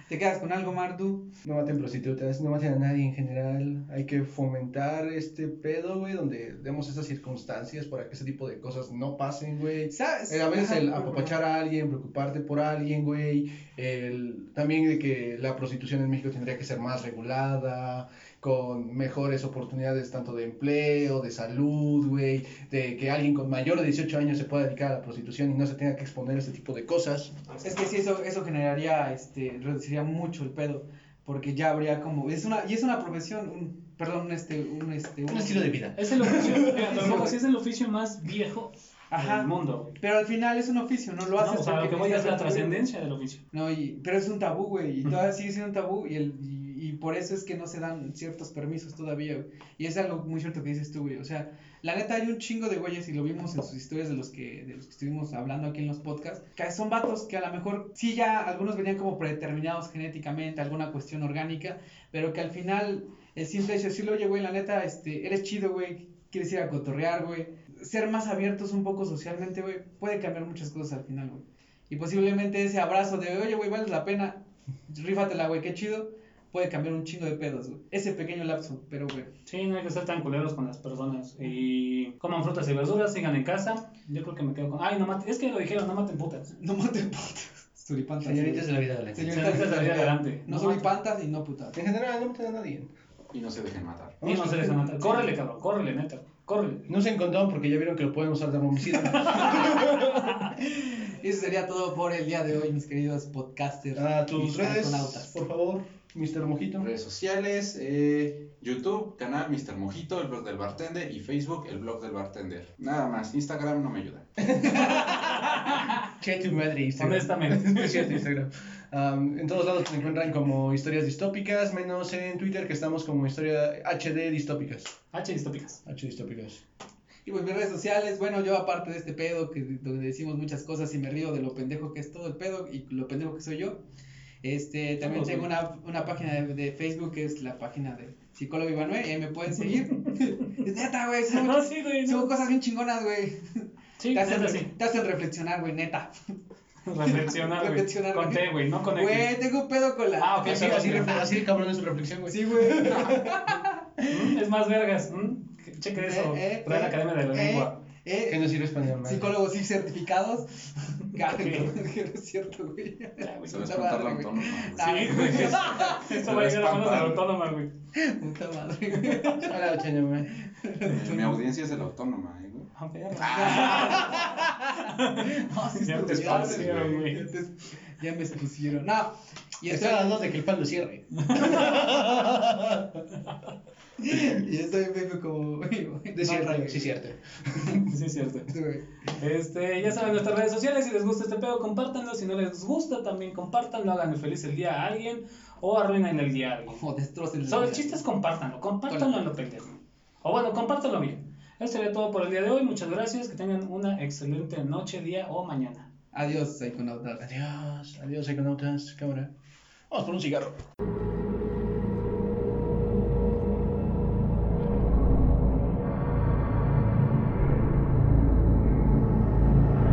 [SPEAKER 1] ¿Te quedas con algo, Martu?
[SPEAKER 2] No maten prostitutas, no maten a nadie en general. Hay que fomentar este pedo, güey, donde demos esas circunstancias para que ese tipo de cosas no pasen, güey.
[SPEAKER 1] ¿Sabes?
[SPEAKER 2] Eh, A veces el apapachar a alguien, preocuparte por alguien, güey. El, también de que la prostitución en México tendría que ser más regulada, con mejores oportunidades tanto de empleo, de salud, güey. De que alguien con mayor de 18 años se pueda dedicar a la prostitución y no se tenga que exponer a este tipo de cosas.
[SPEAKER 1] Es que sí, eso, eso generaría, este, reduciría mucho el pedo. porque ya habría como, es una, y es una profesión, un, perdón, un, este, un, este,
[SPEAKER 2] Un estilo de vida.
[SPEAKER 3] Es el oficio, es el oficio más viejo
[SPEAKER 1] Ajá.
[SPEAKER 3] del mundo.
[SPEAKER 1] Pero al final es un oficio, no lo
[SPEAKER 3] No,
[SPEAKER 1] haces
[SPEAKER 3] o sea, lo
[SPEAKER 1] porque
[SPEAKER 3] que voy a es la
[SPEAKER 1] retribuir.
[SPEAKER 3] trascendencia del oficio.
[SPEAKER 1] No, y, pero es un tabú, güey, y todavía sigue siendo un tabú, y, el, y, y por eso es que no se dan ciertos permisos todavía. Y es algo muy cierto que dices tú, güey. O sea, la neta hay un chingo de güeyes, y lo vimos en sus historias de los que, de los que estuvimos hablando aquí en los podcasts, que son vatos que a lo mejor sí ya algunos venían como predeterminados genéticamente, alguna cuestión orgánica, pero que al final el simple hecho de decirle, oye, güey, la neta, este, eres chido, güey, quieres ir a cotorrear, güey, ser más abiertos un poco socialmente, güey, puede cambiar muchas cosas al final, güey. Y posiblemente ese abrazo de, oye, güey, vales la pena, rífatela, güey, qué chido, puede cambiar un chingo de pedos, güey. Ese pequeño lapso, pero, güey.
[SPEAKER 3] Sí, no hay que ser tan culeros con las personas. Y coman frutas y verduras, sigan en casa. Yo creo que me quedo con. Ay, no maten. Es que lo dijeron, no maten putas.
[SPEAKER 1] No maten putas. Suripantas.
[SPEAKER 2] Señoritas de la vida adelante.
[SPEAKER 3] Señoritas de la vida adelante.
[SPEAKER 1] No
[SPEAKER 3] No
[SPEAKER 1] suripantas y no putas.
[SPEAKER 2] En general, no maten a nadie.
[SPEAKER 4] Y no se dejen matar.
[SPEAKER 3] Y no se dejan matar. Córrele, cabrón. Córrele, neta. Córrele.
[SPEAKER 2] No se condón porque ya vieron que lo pueden usar de homicidio.
[SPEAKER 1] Y eso sería todo por el día de hoy, mis queridos podcasters.
[SPEAKER 2] A tus
[SPEAKER 1] y
[SPEAKER 2] redes, por favor, Mr. Mojito.
[SPEAKER 4] Redes sociales, eh, YouTube, canal Mr. Mojito, el blog del bartender y Facebook, el blog del bartender. Nada más, Instagram no me ayuda.
[SPEAKER 2] Che tu madre Instagram.
[SPEAKER 3] Honestamente.
[SPEAKER 2] Es cierto, Instagram. Um, en todos lados se encuentran como historias distópicas, menos en Twitter que estamos como historia HD distópicas.
[SPEAKER 3] H distópicas.
[SPEAKER 2] H distópicas.
[SPEAKER 1] Y pues mis redes sociales, bueno, yo aparte de este pedo, que donde decimos muchas cosas y me río de lo pendejo que es todo el pedo y lo pendejo que soy yo, este, también tengo una, una página de, de Facebook que es la página de psicólogo Ivanue, y ahí me pueden seguir. Es neta, güey, subo,
[SPEAKER 3] No, sí, güey.
[SPEAKER 1] subo
[SPEAKER 3] No.
[SPEAKER 1] cosas bien chingonas, güey.
[SPEAKER 3] Sí,
[SPEAKER 1] te, hacen,
[SPEAKER 3] neta, sí.
[SPEAKER 1] te hacen reflexionar, güey, neta.
[SPEAKER 3] Reflexionar, güey.
[SPEAKER 1] Reflexionar,
[SPEAKER 3] Con
[SPEAKER 1] güey.
[SPEAKER 3] No con
[SPEAKER 1] Güey, tengo un pedo con la...
[SPEAKER 3] Ah, ok, pero-
[SPEAKER 2] así, así cabrón es su reflexión, güey.
[SPEAKER 1] Sí, güey.
[SPEAKER 3] Mm, Es más vergas. mm, Cheque eso.
[SPEAKER 1] Eh, eh,
[SPEAKER 3] Real
[SPEAKER 1] eh,
[SPEAKER 3] Academia de la
[SPEAKER 1] eh,
[SPEAKER 3] Lengua.
[SPEAKER 1] Eh,
[SPEAKER 2] Que no sirve español, madre.
[SPEAKER 1] Psicólogos sí certificados. Claro, que no es cierto, güey.
[SPEAKER 3] Ya, güey.
[SPEAKER 4] Se va a
[SPEAKER 1] Puta
[SPEAKER 4] espantar la
[SPEAKER 1] güey.
[SPEAKER 4] autónoma.
[SPEAKER 1] Ah,
[SPEAKER 3] Sí, güey. Esto va a llegar a manos de la autónoma, güey.
[SPEAKER 1] Puta madre.
[SPEAKER 2] Hola, Chaño, güey.
[SPEAKER 4] Mi audiencia es de la autónoma, ¿eh, güey?
[SPEAKER 3] Ah, perro.
[SPEAKER 1] No, sí
[SPEAKER 3] Ya te expusieron, güey.
[SPEAKER 1] Ya, me expusieron. No. Y estoy,
[SPEAKER 2] dando de que el pan lo cierre.
[SPEAKER 1] y estoy en Facebook como.
[SPEAKER 2] De cierto, sí, cierto.
[SPEAKER 3] Sí, es cierto. Este, ya saben nuestras redes sociales, si les gusta este pedo, compártanlo, si no les gusta, también compártanlo, hagan feliz el día a alguien o arruinen el día a alguien.
[SPEAKER 1] O destrocen
[SPEAKER 3] Solo el chiste es compártanlo, compártanlo en lo pendejo. O bueno, compártanlo bien. Eso sería todo por el día de hoy, muchas gracias, que tengan una excelente noche, día o mañana.
[SPEAKER 1] Adiós, psiconautas.
[SPEAKER 2] Adiós, adiós, econautas, cámara. Vamos por un cigarro.